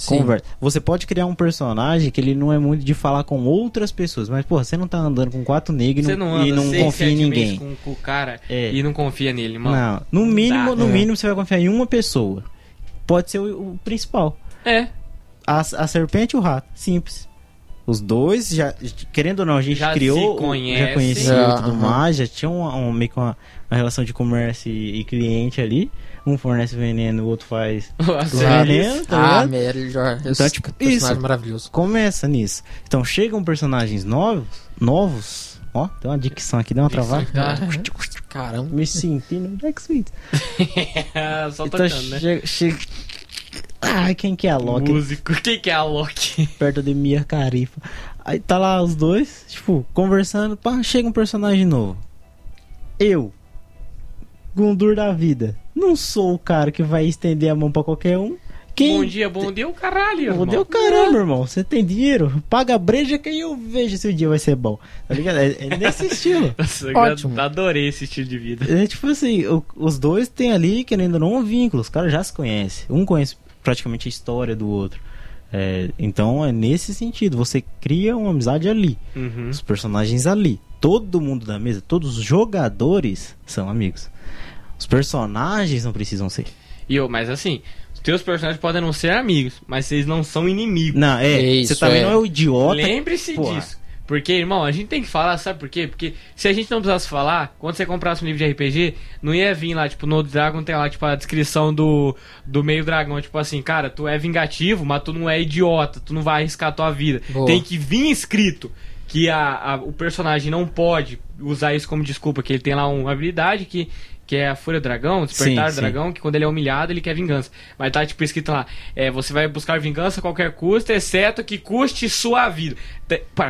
Sim. Conversa. Você pode criar um personagem que ele não é muito de falar com outras pessoas, mas, porra, você não tá andando com quatro negros e não, e não seis, confia em ninguém. Com, com o cara É. e não confia nele, mano. Não, no mínimo, dá. no É. mínimo você vai confiar em uma pessoa. Pode ser o, o principal. É, A, a serpente e o rato. Simples. Os dois, já, querendo ou não, a gente Já criou, já conhecia Já, tudo aham. mais, já tinha uma, um- meio que uma, uma relação de comércio e, e cliente ali. Um fornece veneno, o outro faz o Acerys. veneno, tá Ah, melhor. Então, Esse tipo, personagem isso. maravilhoso. Começa nisso. Então chegam personagens novos, novos. Ó, tem uma dicção aqui, deu uma travada. Caramba. Me sentindo Black Sweet. Só Então tocando, né? chega, chega... Ai, quem que é a Loki? Músico. Quem que é a Loki? perto de Mia Carifa. Aí tá lá os dois, tipo, conversando, pá, chega um personagem novo. Eu, Gundur da vida, não sou o cara que vai estender a mão pra qualquer um. Quem Bom dia, bom dia, o caralho. Bom irmão. dia, o caramba, irmão. Você tem dinheiro? Paga a breja que aí eu vejo se o dia vai ser bom. Tá ligado? É, é nesse estilo. Nossa, Ótimo. adorei esse estilo de vida. É tipo assim, o- os dois têm ali, querendo ou não, um vínculo. Os caras já se conhecem. Um conhece praticamente a história do outro. É, então é nesse sentido. Você cria uma amizade ali. Uhum. Os personagens ali. Todo mundo da mesa, todos os jogadores são amigos. Os personagens não precisam ser. E eu, mas assim, os teus personagens podem não ser amigos, mas eles não são inimigos. Não, é. Isso, você também é. não é o idiota. Lembre-se disso. Porque, irmão, a gente tem que falar, sabe por quê? Porque se a gente não precisasse falar, quando você comprasse um livro de RPG, não ia vir lá, tipo, no Dragon tem lá, tipo, a descrição do, do meio dragão, tipo assim, cara, tu é vingativo, mas tu não é idiota, tu não vai arriscar a tua vida. Boa. Tem que vir escrito que a, a- o personagem não pode usar isso como desculpa, que ele tem lá uma habilidade que, que é a Fúria do Dragão, Despertar Sim, do sim. Dragão, que quando ele é humilhado, ele quer vingança. Mas tá, tipo, escrito lá, é, você vai buscar vingança a qualquer custo, exceto que custe sua vida.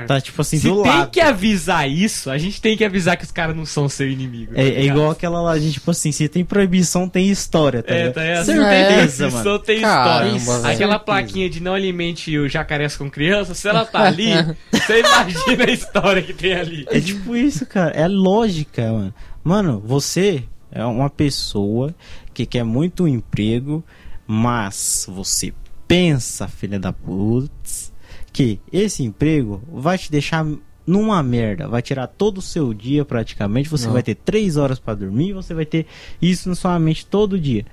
Tá tipo assim se do tem lado. que avisar isso, a gente tem que avisar que os caras não são seu inimigo. tá É, é igual aquela lá, de, tipo assim, se tem proibição, tem história, tá É, ligado? tá é, Certeza, tem, mano. tem Caramba, história. velho. Aquela plaquinha de não alimente o jacarés com criança, se ela tá ali, você imagina a história que tem ali. É tipo isso, cara. É lógica, mano. Mano, você é uma pessoa que quer muito um emprego, mas você pensa, filha da putz, que esse emprego vai te deixar numa merda, vai tirar todo o seu dia praticamente, você Não. vai ter três horas pra dormir, você vai ter isso na sua mente todo dia.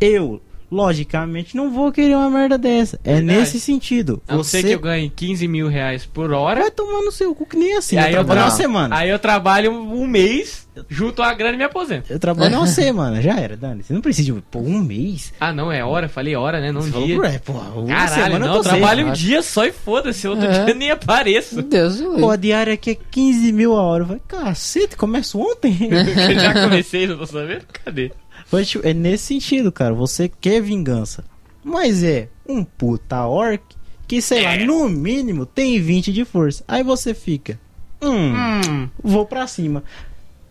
Eu, logicamente, não vou querer uma merda dessa. É Verdade. nesse sentido. A Você que eu ganhe 15 mil reais por hora. vai tomar no seu cu que nem assim. E eu aí eu, trabalho uma semana. aí eu trabalho um mês, junto a grana e me aposento. Eu trabalho uma semana, já era, Dani. Você não precisa de pô, um mês. Ah, não, é hora, falei hora, né? Não Você dia. falou, "Ué, pô, uma Caralho, semana não, eu trabalho sem. um dia só e foda-se, outro É. dia nem apareço. Meu Deus, eu Pô, a diária aqui é 15 mil a hora. Eu falei, cacete, começa ontem. Eu já comecei, não tô sabendo? Cadê? Mas, tipo, é nesse sentido, cara. Você quer vingança. Mas é um puta orc que, sei lá, no mínimo tem 20 de força. Aí você fica, hum, Hum, vou pra cima.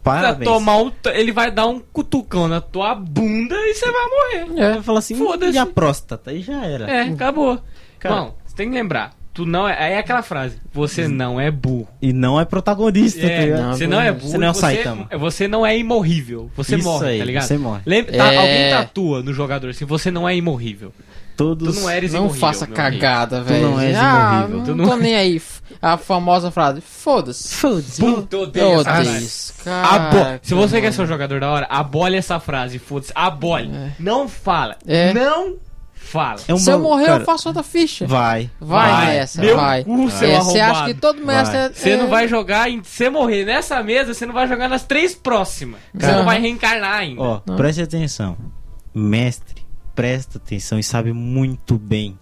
Parabéns. tomar um, ele vai dar um cutucão na tua bunda e você vai morrer. Aí fala assim, Foda-se. e a próstata? Aí já era. É, acabou. Cara. Não, você tem que lembrar. Tu não é. Aí é aquela frase. Você não é burro. E não é protagonista, tá É, ligado? não, você não é você burro. não é o você, Saitama. você não é imorrível. Você Isso morre, aí, tá ligado? você morre. Lembra, tá- É. Alguém tatua no jogador assim, você não é imorrível. Todos... Tu não eres Não imorrível. faça meu cagada, velho. não és ah, imorrível. não Tu não- tô nem aí. A famosa frase, foda-se. Foda-se. Puta, odeio essa frase. Se você quer ser um jogador da hora, abole essa frase, foda-se. Abole. É. Não fala. É. Não Fala. É um Se eu morrer, cara, eu faço outra ficha. Vai. Vai, Vai. nessa, Meu vai. seu É, Você acha que todo mestre Vai. é- Você é- não vai jogar, em, você morrer nessa mesa, você não vai jogar nas três próximas. Você não vai reencarnar ainda. Ó, Não. preste atenção. Mestre, presta atenção e sabe muito bem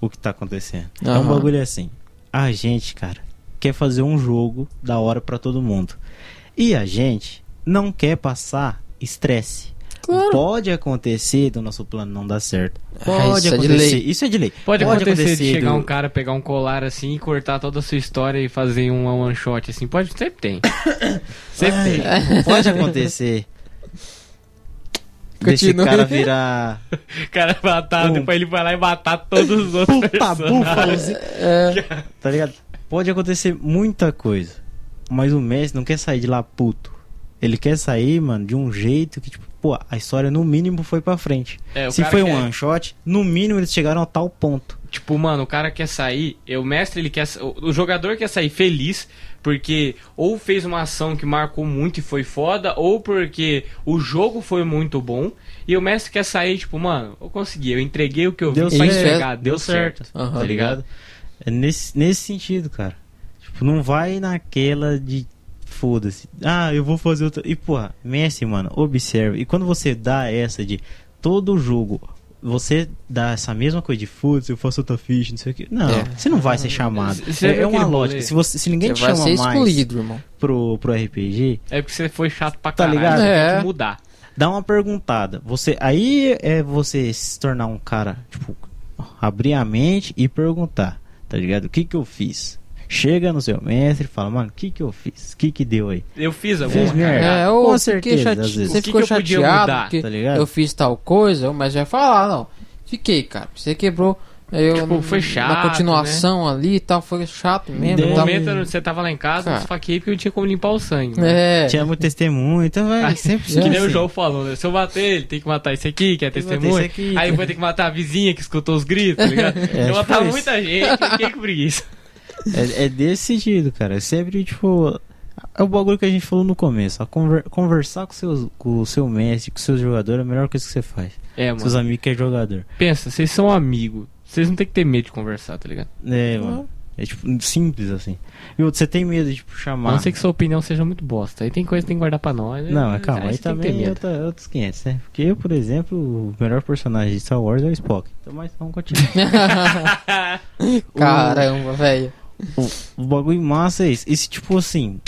o que tá acontecendo. É um bagulho assim. A gente, cara, quer fazer um jogo da hora pra todo mundo. E a gente não quer passar estresse. Claro. Pode acontecer do nosso plano não dar certo. Ah, Pode isso é de acontecer. lei. Isso é de lei. Pode, acontecer, de chegar do- um cara, pegar um colar assim e cortar toda a sua história e fazer um one shot assim. Pode, sempre tem. sempre tem. Pode acontecer. Desse Continue. cara virar O cara matar, Um- depois ele vai lá e matar todos os outros puta personagens. búfalo. É, Tá ligado? Pode acontecer muita coisa. Mas o Messi não quer sair de lá puto. Ele quer sair, mano, de um jeito que, tipo, pô, a história no mínimo foi pra frente. É, o Se foi um quer- one shot, no mínimo eles chegaram a tal ponto. Tipo, mano, o cara quer sair, é, o mestre ele quer, o o jogador quer sair feliz porque ou fez uma ação que marcou muito e foi foda, ou porque o jogo foi muito bom, e o mestre quer sair tipo, mano, eu consegui, eu entreguei o que eu Deu vim pra certo. entregar, deu, certo. Aham. Tá ligado? É nesse, nesse sentido, cara. Tipo, não vai naquela de foda-se. Ah, eu vou fazer outra. E, porra, Messi, mano, observe. E quando você dá essa de todo jogo, você dá essa mesma coisa de foda-se, eu faço outra ficha, não sei o que. Não, É. você não vai ser chamado. Você É, é uma lógica. Se, você, se ninguém Você te vai chama ser mais excluído, irmão. pro, pro RPG, É porque você foi chato pra Tá caralho, ligado? tem É. que mudar. dá uma perguntada. Você aí é você se tornar um cara, tipo, abrir a mente e perguntar, tá ligado? O que que eu fiz? Chega no seu mestre e fala, mano, o que que eu fiz? O que que deu aí? Eu fiz alguma Fiz merda. É, Com ou fiquei certeza, chate- às vezes. Você O que ficou que eu podia chateado mudar, porque tá ligado? eu fiz tal coisa, mas vai falar, não. Fiquei, cara. Você quebrou. Eu, Tipo, foi chato, Na continuação ali e tal, foi chato mesmo. No momento você tava lá em casa, eu Cara. esfaquei porque eu tinha como limpar o sangue. né? É. Tinha muito testemunho, então vai Ah, sempre Que nem assim. o João falou, né? Se eu bater ele, tem que matar esse aqui, que é esse aqui, Aí tem- vai ter que matar a vizinha que escutou os gritos, tá ligado? É, eu matava tipo muita gente, eu fiquei com preguiça. É, é desse sentido, cara. É sempre, tipo. É o bagulho que a gente falou no começo. A conver- conversar com, seus, com o seu mestre, com o seu jogador é a melhor coisa que você faz. É, Com seus mano. amigos que é jogador. Pensa, vocês são amigos. Vocês não tem que ter medo de conversar, tá ligado? É, mano. É tipo simples assim. E outro, você tem medo de tipo, A chamar. não ser que sua opinião seja muito bosta. Aí tem coisa que tem que guardar pra nós. né? Não, mas calma, aí ter também é medo. outra, outros 500, né? Porque eu, por exemplo, o melhor personagem de Star Wars é o Spock. Então, mas vamos continuar. Caramba, velho. O bagulho massa é isso. E se, tipo assim,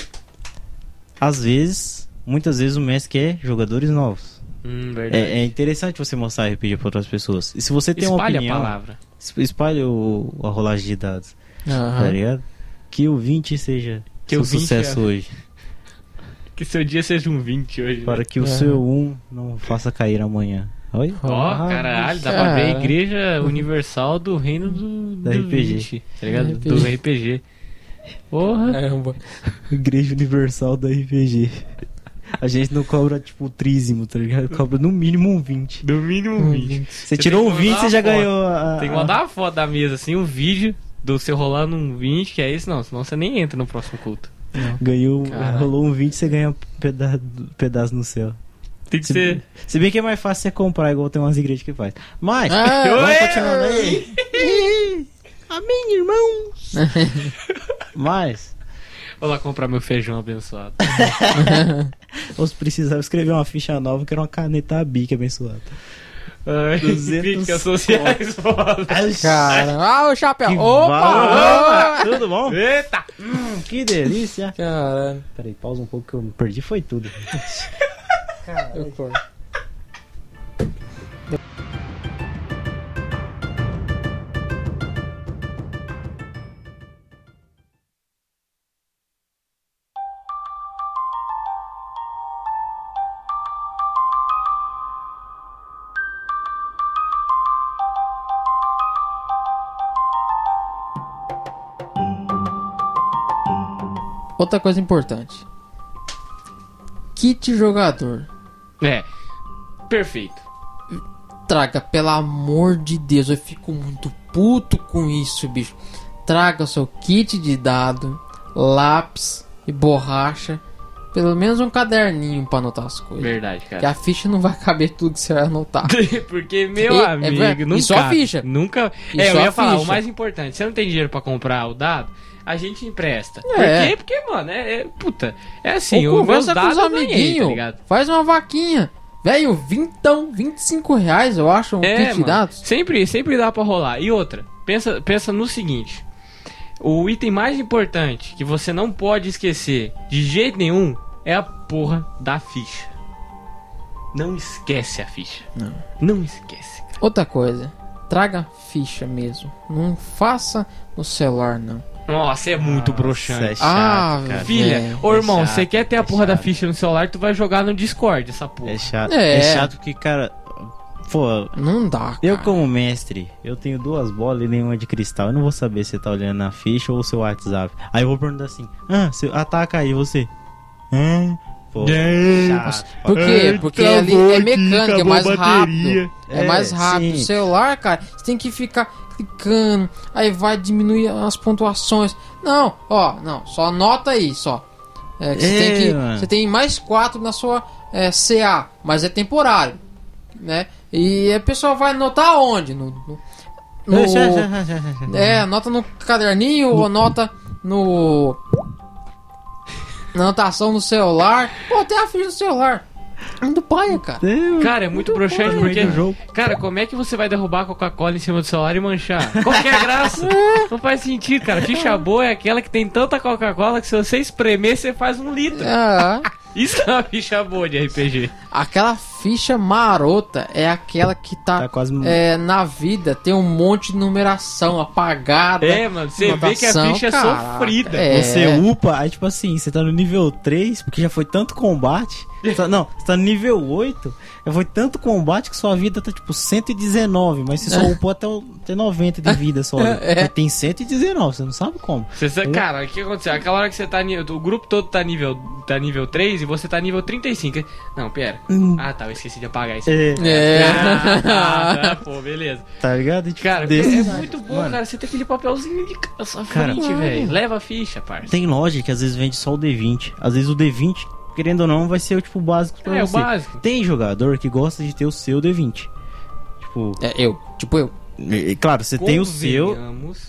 às vezes, muitas vezes o mestre quer jogadores novos. Hum, verdade. É, é interessante você mostrar RPG pra outras pessoas. E se você tem uma Espalha opinião, a palavra. es- espalhe o, a rolagem de dados, tá Aham. ligado? Que o 20 seja Que seu o 20 sucesso é- hoje. Que seu dia seja um 20 hoje. né? Para que o É. seu 1 não faça cair amanhã. Oi? Ó, Ah, caralho, dá pra ver a igreja universal do reino do, Da do RPG. 20, tá ligado? RPG. Do RPG. Porra. Caramba. Igreja Universal da RPG. A gente não cobra, tipo, o trízimo, tá ligado? Cobra no mínimo um 20. Do mínimo um 20. Você tirou um que 20, mandar você já foto. ganhou a... Tem que mandar uma foto da mesa, assim, um vídeo do seu rolando um 20, que é isso, não, senão você nem entra no próximo culto. Ganhou, Caralho. rolou um 20, você ganha um peda pedaço no céu. Tem que Se, ser. se bem que é mais fácil você comprar, igual tem umas igrejas que faz. Mas, Ah, vamos continuando aí. Amém, irmãos. Mas, Vou lá comprar meu feijão abençoado. ou se precisar, eu escrever uma ficha nova, que era uma caneta Bic abençoada. Ai, 200 críticas sociais, foda. Cara, ah, o chapéu. Que Opa! opa! Tudo bom? Eita! Hum, que delícia. Caralho. Peraí, pausa um pouco que eu perdi, foi tudo. Eu corto. Outra coisa importante. Kit jogador. É. Perfeito. Traga, pelo amor de Deus, eu fico muito puto com isso, bicho. Traga o seu kit de dado, lápis e borracha pelo menos um caderninho pra anotar as coisas. Verdade, cara. a ficha não vai caber tudo que você vai anotar. Porque, meu E- é amigo. E nunca. só a ficha. Nunca. E é, eu ia falar, o ficha. mais importante, você não tem dinheiro pra comprar o dado, a gente empresta. É. Por quê? Porque, mano, é, é- Puta, é assim, Ou o meus conversa com dados os tá amiguinhos. ligado? faz uma vaquinha. Velho, vintão, 25 reais, eu acho, um É, kit de mano, dados. sempre, sempre dá pra rolar. E outra, pensa, pensa no seguinte: o item mais importante que você não pode esquecer de jeito nenhum é a porra da ficha. Não esquece a ficha. Não. Não esquece, cara. Outra coisa, traga ficha mesmo. Não faça no celular, não. Nossa, é muito Nossa, broxante. é chato, Ah, cara. Filha, É, ô irmão, é você chato, quer ter a é porra da chato. ficha no celular, tu vai jogar no Discord essa porra. É chato. É. É, chato porque, cara. Pô, Não dá, eu cara. como mestre, eu tenho duas bolas e nenhuma de cristal. Eu não vou saber se você tá olhando na ficha ou o seu WhatsApp. Aí eu vou perguntar assim: Ah, você ataca aí, você. Hã? Pô, chato. Por quê? Porque ali é mecânico, é mais rápido. É, É, mais rápido. O celular, cara, você tem que ficar clicando, aí vai diminuir as pontuações. Não, ó, não, só anota aí, só. É, que você, É, tem que, você tem mais quatro na sua é, CA, mas é temporário, né? E a pessoa vai anotar onde? No, no- no- é, anota no caderninho ou anota no. Na anotação no celular. Pô, tem a ficha no celular. Muito paia, cara. Cara, é muito broxante porque. jogo. Cara, como é que você vai derrubar a Coca-Cola em cima do celular e manchar? Qual que é a graça? Não faz sentido, cara. Ficha boa é aquela que tem tanta Coca-Cola que se você espremer, você faz um litro. Ah, Isso é uma ficha boa de RPG. aquela ficha marota é aquela que tá, Tá quase. é, na vida, tem um monte de numeração apagada. É, mano, você vê que a ficha é caraca, sofrida. é. Você upa, aí tipo assim, você tá no nível 3, porque já foi tanto combate. Tá- não, você tá no nível 8, já foi tanto combate que sua vida tá tipo 119, mas você só upou até, o- até 90 de vida só. É. Tem 119, você não sabe como. Você, cara, o que aconteceu? Aquela hora que você tá nível. O grupo todo tá nível, tá nível 3 e você tá nível 35. Não, pera. Ah, tá, eu esqueci de apagar isso. É, É. Ah, tá, tá, pô, beleza. tá ligado? E, tipo, Cara, desse- é muito bom, Mano. cara. Você tem aquele papelzinho de sua Cara, frente, velho. Leva a ficha, parça. Tem loja que às vezes vende só o D20. Às vezes o D20, querendo ou não, vai ser o tipo básico pra É, o você. básico. Tem jogador que gosta de ter o seu D20. Tipo, É, eu, tipo eu. é, claro, você tem o seu.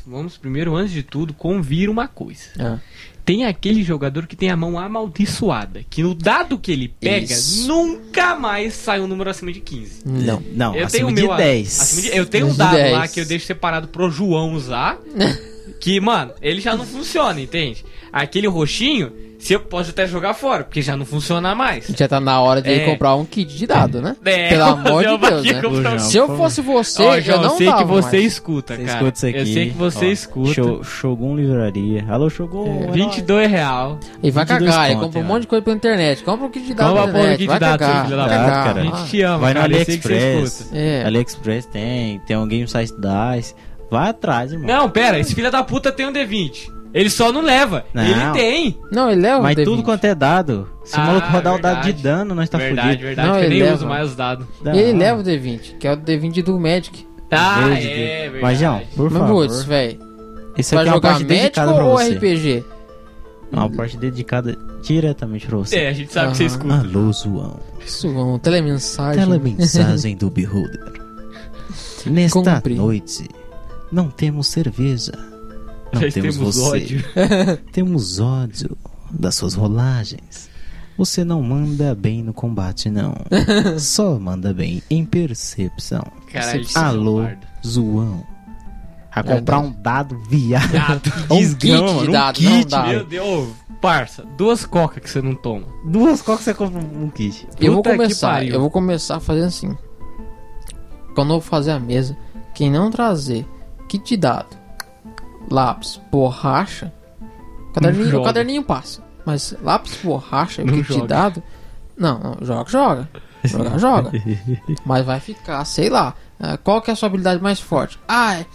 Vamos primeiro, antes de tudo, convir uma coisa. Ah, Tem aquele jogador que tem a mão amaldiçoada, que no dado que ele pega, Isso. nunca mais sai um número acima de 15. não. Não, Eu acima tenho de meu a- 10. acima de- eu tenho um dado 10. lá que eu deixo separado pro João usar. que, mano, ele já não funciona, entende? Aquele roxinho, se eu posso até jogar fora, porque já não funciona mais. Já tá na hora de É. comprar um kit de dado, né? É, Pelo amor de Deus, né? um- Se eu fosse você, Ó, eu João, não eu sei dava que você mais. escuta, Você cara. escuta isso aqui. Eu sei que você Ó, escuta. Show, Shogun Livraria. Alô, Shogun. É. 22 real. E vai 22 cagar, e compra um monte de coisa pela internet. Compra um kit de dado Compra internet. kit Vai de dado, cagar. Cara, A gente te ama, Vai no cara. Eu sei que você AliExpress. escuta. É. AliExpress tem, tem um Game Size Dice. Vai atrás, irmão. Não, pera, esse filho da puta tem um D20. Ele só não leva. Não. Ele tem. Não, ele leva Mas o D20. tudo quanto é dado. Se o Ah, maluco rodar o dado verdade. de dano, nós tá verdade, fudido. verdade. Não, que eu ele nem leva. uso mais os dados. Não. Ele leva o D20, que é o D20 do Magic. Ah, Verde, é, verdade. Mas, João, por Mas, favor. putz, velho. Esse Vai aqui é uma jogar parte Magic dedicada pra ou você. RPG? Uma parte dedicada diretamente pra você. É, a gente sabe que você escuta. Alô. Isso, um telemensagem. Telemensagem do Beholder. Nesta Cumpre. noite, não temos cerveja. Não Nós temos, temos você. ódio. Temos ódio das suas rolagens. Você não manda bem no combate, não. Só manda bem em percepção. Caralho, Alô, guarda. João. A comprar um dado viado. Viado. Um kit de um dado, não kit. dá. Meu Deus, parça, duas coca que você não toma. Duas cocas você compra um kit. Eu vou começar, eu vou começar fazendo assim. Quando eu vou fazer a mesa, quem não trazer kit de dado, lápis, borracha, o caderninho, o caderninho passa. Mas lápis, borracha e Não kit de joga. dado, não, não, joga, joga. Joga, joga. Mas vai ficar, sei lá. ah, Qual que é a sua habilidade mais forte? Ah, é,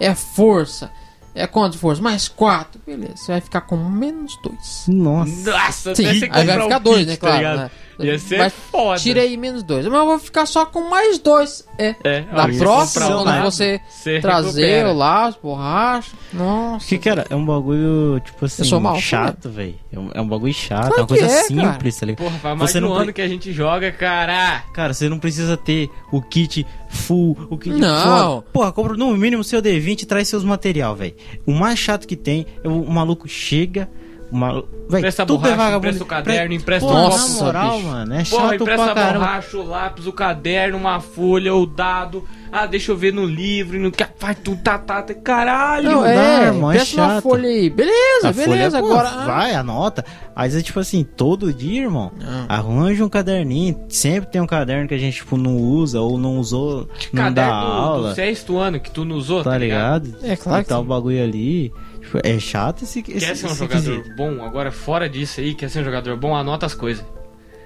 é força. É quanto de força? Mais quatro. Beleza, você vai ficar com menos dois. Nossa. Nossa, Sim, aí vai ficar um dois, kit, né? tá Claro. né? Ia ser Vai- foda. Tirei menos dois. Mas eu vou ficar só com mais dois. É. É, Na próxima, quando você você trazer lá as borrachas. Nossa. Que, cara, é um bagulho, tipo assim, sou mal, chato, velho. É, um, é um bagulho chato, Claro é uma coisa que é, simples, tá ligado? Porra, faz mais Você de um não ano que a gente joga, cara. Cara, você não precisa ter o kit full, o kit Não. foda. Porra, compra no mínimo seu D20 e traz seus material, velho. O mais chato que tem é o, o maluco chega, maluco, véi, Empresta a tudo borracha, é vagabundo. empresta o caderno, Pre- empresta Porra, o na Nossa, moral, bicho. mano, é Porra, chato empresta pra a caramba. borracha, o lápis, o caderno, uma folha, o dado. Ah, deixa eu ver no livro, no que faz tudo, tá, tá, tá, caralho. Não, dá, é, irmão, é uma chato. folha aí. Beleza, A folha, beleza. pô, agora. vai, anota. Aí é tipo assim, todo dia, irmão, Não. arranja um caderninho. Sempre tem um caderno que a gente, tipo, não usa ou não usou, não dá Caderno do, aula. do sexto ano que tu não usou, tá ligado? É, claro que tá sim. o bagulho ali. É chato esse, esse Quer ser um esse jogador quesito. bom? Agora, fora disso aí, quer ser um jogador bom, anota as coisas.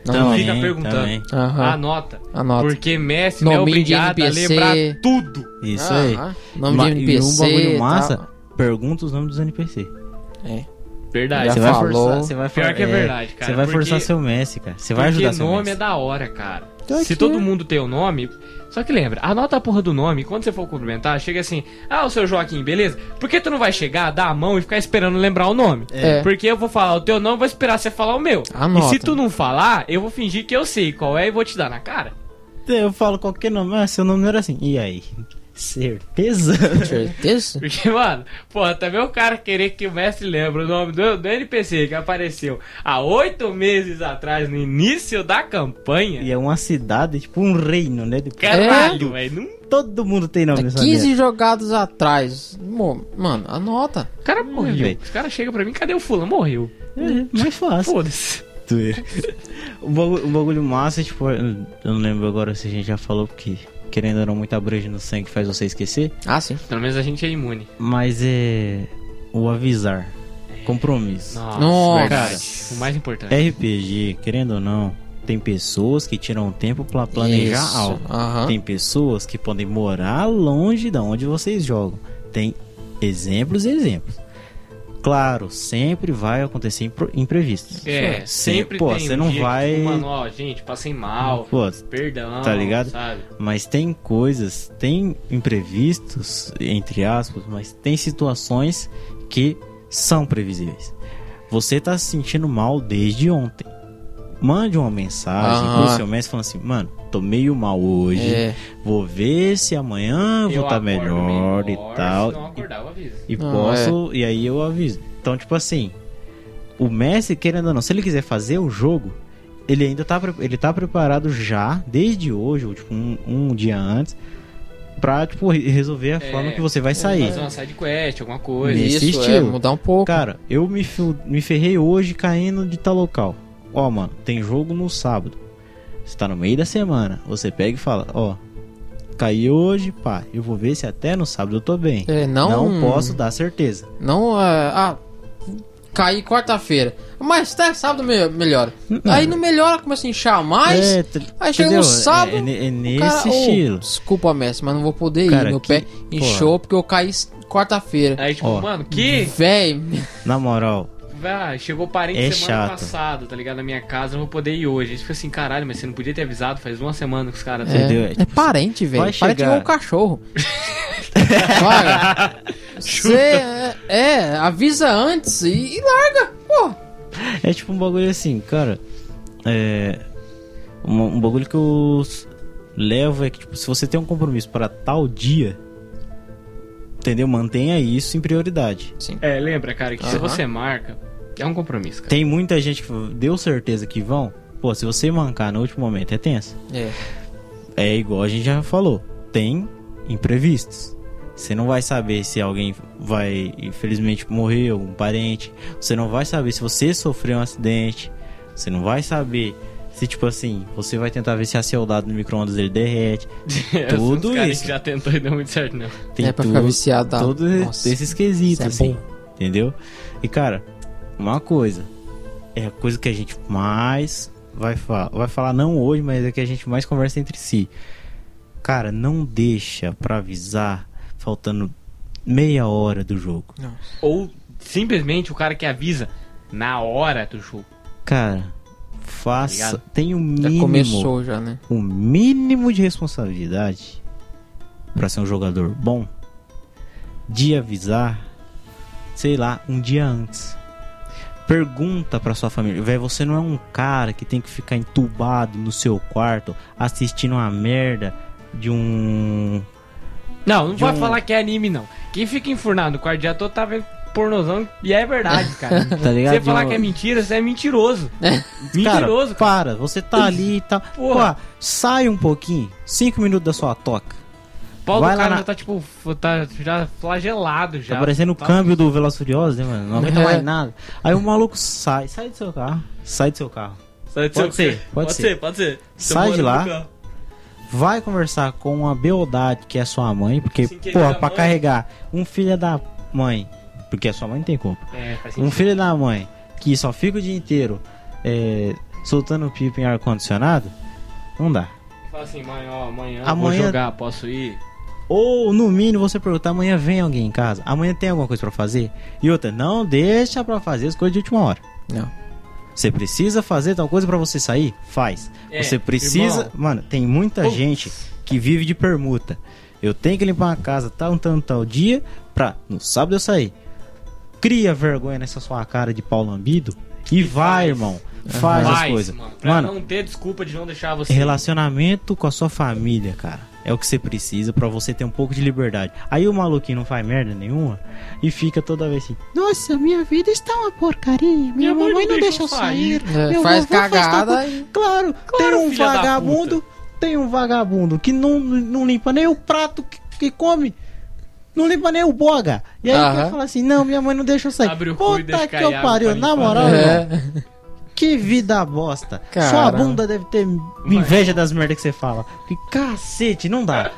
Não, Não Também, fica perguntando. também. Aham. Anota. Anota. Porque Messi não é obrigado a lembrar tudo. Isso aí. Nome Ma- de NPC. e um bagulho massa, pergunta os nomes dos NPC. É. Verdade. Você vai falou. forçar, você vai Pior for- que é verdade, cara, Você vai porque- forçar seu Messi, cara. Você vai Porque ajudar seu nome Messi. é da hora, cara. Tá Se aqui. todo mundo tem o nome. Só que lembra, anota a porra do nome. Quando você for cumprimentar, chega assim: Ah, o seu Joaquim, beleza? Por que tu não vai chegar, dar a mão e ficar esperando lembrar o nome? É. Porque eu vou falar o teu nome, vou esperar você falar o meu. Anota. E se tu não falar, eu vou fingir que eu sei qual é e vou te dar na cara. Eu falo qualquer nome, ah, seu nome não era assim. E aí? Certeza? Certeza? Porque, mano, porra, também o cara querer que o mestre lembre o nome do, do NPC que apareceu há oito meses atrás, no início da campanha. e é uma cidade, tipo um reino, né? Depois- Caralho, velho. não- Todo mundo tem nome É nessa 15 merda. jogadas atrás. Mano, anota. O cara morreu. velho. Os caras chegam pra mim, cadê o fulano? Morreu. É, mais fácil. Foda-se. o, bagulho, o bagulho massa, tipo, eu não lembro agora se a gente já falou, porque querendo ou não, muita breja no sangue faz você esquecer. Ah, sim. Pelo menos a gente é imune. Mas é. O avisar. Compromisso. Nossa, Nossa. verdade. O mais importante. RPG, querendo ou não, tem pessoas que tiram tempo pra planejar Isso. algo. Aham. Tem pessoas que podem morar longe da onde vocês jogam. Tem exemplos e exemplos. Claro, sempre vai acontecer imprevistos. É, sempre pô, tem você um não vai- Que, mano, ó, gente, passei mal. Pô, Perdão. Tá ligado? Sabe? Mas tem coisas, tem imprevistos, entre aspas, mas tem situações que são previsíveis. Você tá se sentindo mal desde ontem. Mande uma mensagem Aham. pro seu mestre falando assim, mano, tô meio mal hoje. É. Vou ver se amanhã vou Eu estar tá melhor, e tal. Se não acordar, eu aviso. E Não, posso, e aí eu aviso. Então, tipo assim, o Messi, querendo ou não, se ele quiser fazer o jogo, ele ainda tá, ele tá preparado já, desde hoje, ou tipo um, um dia antes, pra, tipo, re- resolver a É, forma que você vai sair. Fazer uma side quest, alguma coisa. Nesse Isso, é, estilo. mudar um pouco. Cara, eu me, me ferrei hoje caindo de tal local. Ó, mano, tem jogo no sábado. Você tá no meio da semana. Você pega e fala, ó, caí hoje, pá, eu vou ver se até no sábado eu tô bem. É, não, Não posso dar certeza. Não, é, ah, caí quarta-feira. Mas até sábado me- melhora. Aí não melhora, começa a inchar mais. É, aí chega entendeu? no sábado. É, é é nesse cara, "Ô, estilo. desculpa, Messi, mas não vou poder ir. Cara, Meu que- pé inchou porque eu caí quarta-feira. Aí, tipo, Ó. mano, que? Véi, Na moral, Ah, chegou parente É semana chato. passada, tá ligado? Na minha casa, não vou poder ir hoje. Aí fica assim, caralho, mas você não podia ter avisado, faz uma semana que os caras... Entendeu? é, É, é tipo, parente, velho. vai Parente chegar- igual um cachorro. Vai. Você é, é, avisa antes e, e larga. Pô, é tipo um bagulho assim, cara. É. Um, um bagulho que eu levo é que, tipo, se você tem um compromisso para tal dia, entendeu? Mantenha isso em prioridade. É, lembra, cara, que se Aham. você marca, é um compromisso, cara. Tem muita gente que deu certeza que vão. Pô, se você mancar no último momento, é tenso. é. É igual a gente já falou. Tem imprevistos. Você não vai saber se alguém vai, infelizmente, morrer, um parente. Você não vai saber se você sofreu um acidente. Você não vai saber se, tipo assim, você vai tentar ver se a soldado no micro-ondas ele derrete. Tudo Os caras isso. que já tentou e deu muito certo, não. Tem é pra tudo, ficar viciado. Tá? todos esses quesitos, é assim. bom. Entendeu? E, cara, uma coisa. É a coisa que a gente mais vai falar. Vai falar não hoje, mas é que a gente mais conversa entre si. Cara, não deixa pra avisar faltando meia hora do jogo. Ou simplesmente o cara que avisa na hora do jogo. Cara, faça, ligado? tenha um Já mínimo, começou já, né? um mínimo de responsabilidade pra ser um jogador bom, de avisar, sei lá, um dia antes. Pergunta pra sua família, velho, você não é um cara que tem que ficar entubado no seu quarto assistindo uma merda de um Não, não De vai um- falar que é anime, não. Quem fica enfurnado no quarto dia todo tá vendo pornozão e é verdade, cara. Tá ligado? Você De falar que é mentira, você é mentiroso. Mentiroso, Cara, cara. para, você tá ali e tal. Porra. Pô, sai um pouquinho, cinco minutos da sua toca. O pau vai do cara na- já tá, tipo, tá já flagelado já. Tá parecendo o Tá- câmbio do Furiosos, né, mano? Não aguenta É. mais nada. Aí o maluco sai, sai do seu carro, sai do seu carro. Sai do Pode seu- ser, pode ser. pode ser. Sai de lá. Vai conversar com uma beldade que é sua mãe, porque, porra, da pra mãe. carregar um filho da mãe, porque a sua mãe não tem culpa. É, faz Um filho da mãe que só fica o dia inteiro é, soltando pipa em ar-condicionado, não dá. Fala assim, mãe, ó, amanhã, Amanhã- vou jogar, posso ir? Ou, no mínimo, você perguntar, amanhã vem alguém em casa? Amanhã tem alguma coisa pra fazer? E outra, não deixa pra fazer as coisas de última hora. Não. Você precisa fazer tal coisa pra você sair? Faz. É, você precisa... irmão. Mano, tem muita Putz. gente que vive de permuta. Eu tenho que limpar a casa tal, tal, tal dia pra no sábado eu sair. Cria vergonha nessa sua cara de pau lambido e vai, faz. irmão. Faz as Faz, coisas. mano. Pra Mano, não ter desculpa de não deixar você. Relacionamento com a sua família, cara. É o que você precisa pra você ter um pouco de liberdade. Aí o maluquinho não faz merda nenhuma e fica toda vez assim: Nossa, minha vida está uma porcaria. Minha, mamãe, não deixa eu sair. É, meu faz cagada coisa." e. Claro, Claro, tem um vagabundo. Tem um vagabundo que não, não limpa nem o prato que, que come. Não limpa nem o boga. E aí Aham. ele fala assim: Não, minha mãe não deixa eu sair. Abre o cu e Puta deixa que eu pariu. Na moral. É. Que vida bosta. Sua Caramba. bunda deve ter inveja das merdas que você fala. Que cacete, não dá.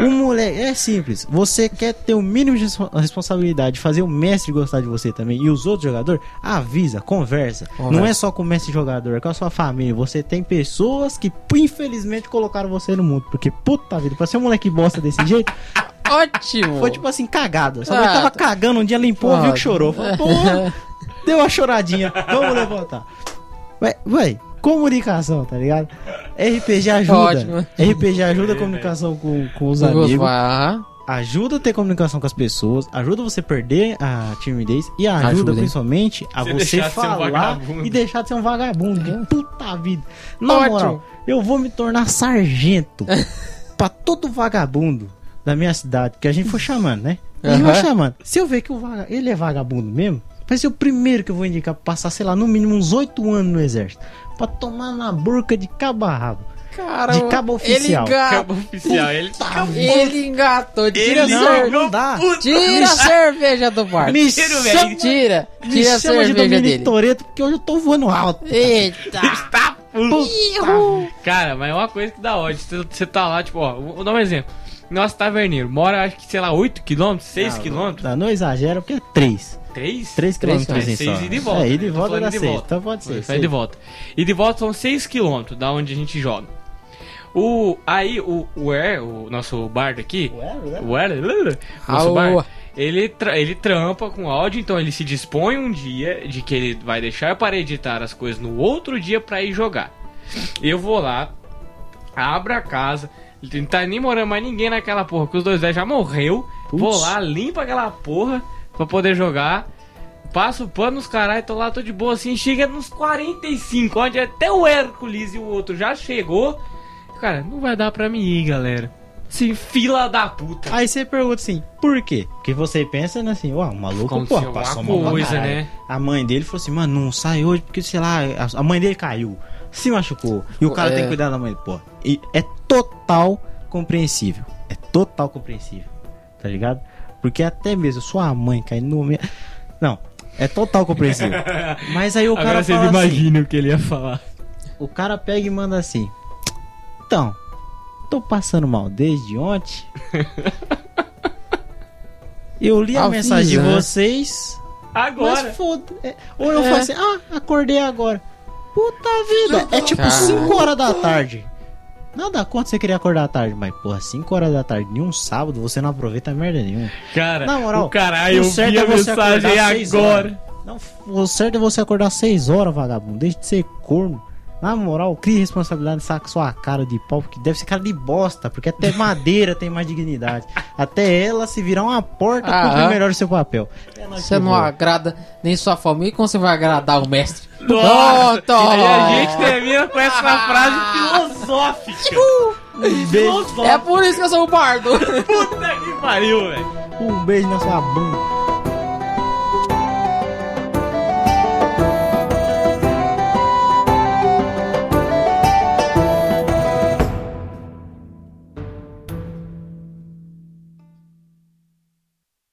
O moleque, é simples. Você quer ter o mínimo de respo- responsabilidade, fazer o mestre gostar de você também e os outros jogadores, avisa, conversa. Conversa. Não é só com o mestre jogador, é com a sua família. Você tem pessoas que infelizmente colocaram você no mundo. Porque puta vida, pra ser um moleque bosta desse jeito, Ótimo! foi tipo assim, cagado. Sua Ah, mãe tava tá. cagando um dia, limpou, viu que chorou. Falou, porra, deu uma choradinha. Vamos levantar. Vai, vai, comunicação, tá ligado? RPG ajuda. Ótimo. RPG ajuda a comunicação com, com os Os amigos. vai- Ajuda a ter comunicação com as pessoas. Ajuda você perder a timidez. E ajuda, Ajuda, principalmente a Você você, deixar de um falar e deixar de ser um vagabundo. Que puta vida. Na Ótimo. moral, eu vou me tornar sargento pra todo vagabundo da minha cidade, que a gente foi chamando, né? A gente vai Aham. chamando. Se eu ver que o vaga... ele é vagabundo mesmo, vai ser o primeiro que eu vou indicar pra passar, sei lá, no mínimo uns oito anos no exército. Pra tomar na burca de cabo a rabo. Cara, De cabo oficial. Ele, enga... Cabo oficial, ele ele engatou. Tira, a não, cerve- não dá. Tira a cerveja do bar. Me Tira, velho. Tira. Tira a de cerveja Dominique dele. Toretto, porque hoje eu tô voando alto. Eita! Tá puto. Cara, mas é uma coisa que dá ódio. Você tá lá, tipo, ó, vou dar um exemplo. Nosso taverneiro mora, acho que, sei lá, 8km, 6km, Tá, não exagera, porque é 3. 3? 3 Três, quilômetros cara. em Seis só. ida e volta. É, e né? Tô volta dá ida e 6. volta. Então pode ser. Sai de volta. E de volta são 6km da onde a gente joga. O, aí, o, o Er, o nosso bardo aqui, o Er, nosso Au. bar, ele, tra- ele trampa com áudio, então ele se dispõe um dia de que ele vai deixar para editar as coisas no outro dia pra ir jogar. Eu vou lá, abro a casa, não tá nem morando mais ninguém naquela porra, que os dois velhos já morreu. Putz. Vou lá, limpa aquela porra pra poder jogar. Passo o pano nos caralho, tô lá, tô de boa assim, chega nos 45, onde até o Hércules e o outro já chegou. Cara, não vai dar pra mim ir, galera. Sim, fila da puta. Aí você pergunta assim, por quê? Porque você pensa né, assim, ué, o maluco, Aconteceu pô, passou pra coisa, né? A mãe dele falou assim, mano, não sai hoje porque, sei lá, a mãe dele caiu, se machucou. E o cara É. tem que cuidar da mãe pô. E é total compreensível. É total compreensível. Tá ligado? Porque até mesmo sua mãe cair no meio. Não, é total compreensível. Mas aí o cara Agora vocês assim, imaginam o que ele ia falar. o cara pega e manda assim. Então, tô passando mal desde ontem. Eu li a Avisa, mensagem de né? vocês, Agora. mas foda. é, Ou eu É. falo assim, ah, acordei agora. Puta vida, é tipo Cara. 5 horas da tarde. Nada contra você querer acordar à tarde, mas porra, 5 horas da tarde, em um sábado, você não aproveita merda nenhuma. Cara, Na moral, o caralho, eu vi a é você mensagem agora. Não, o certo é você acordar 6 horas, vagabundo. Deixa de ser corno. Na moral, crie responsabilidade saca sua cara de pau, porque deve ser cara de bosta, porque até madeira tem mais dignidade. Até ela se virar uma porta, Ah, cumpre é? melhor o seu papel. É Você não agrada nem sua família, como você vai agradar o mestre? Nossa, Pronto! E a gente termina com essa frase filosófica. Um beijo, É por isso que eu sou o bardo! Puta que pariu, velho. um beijo na sua bunda.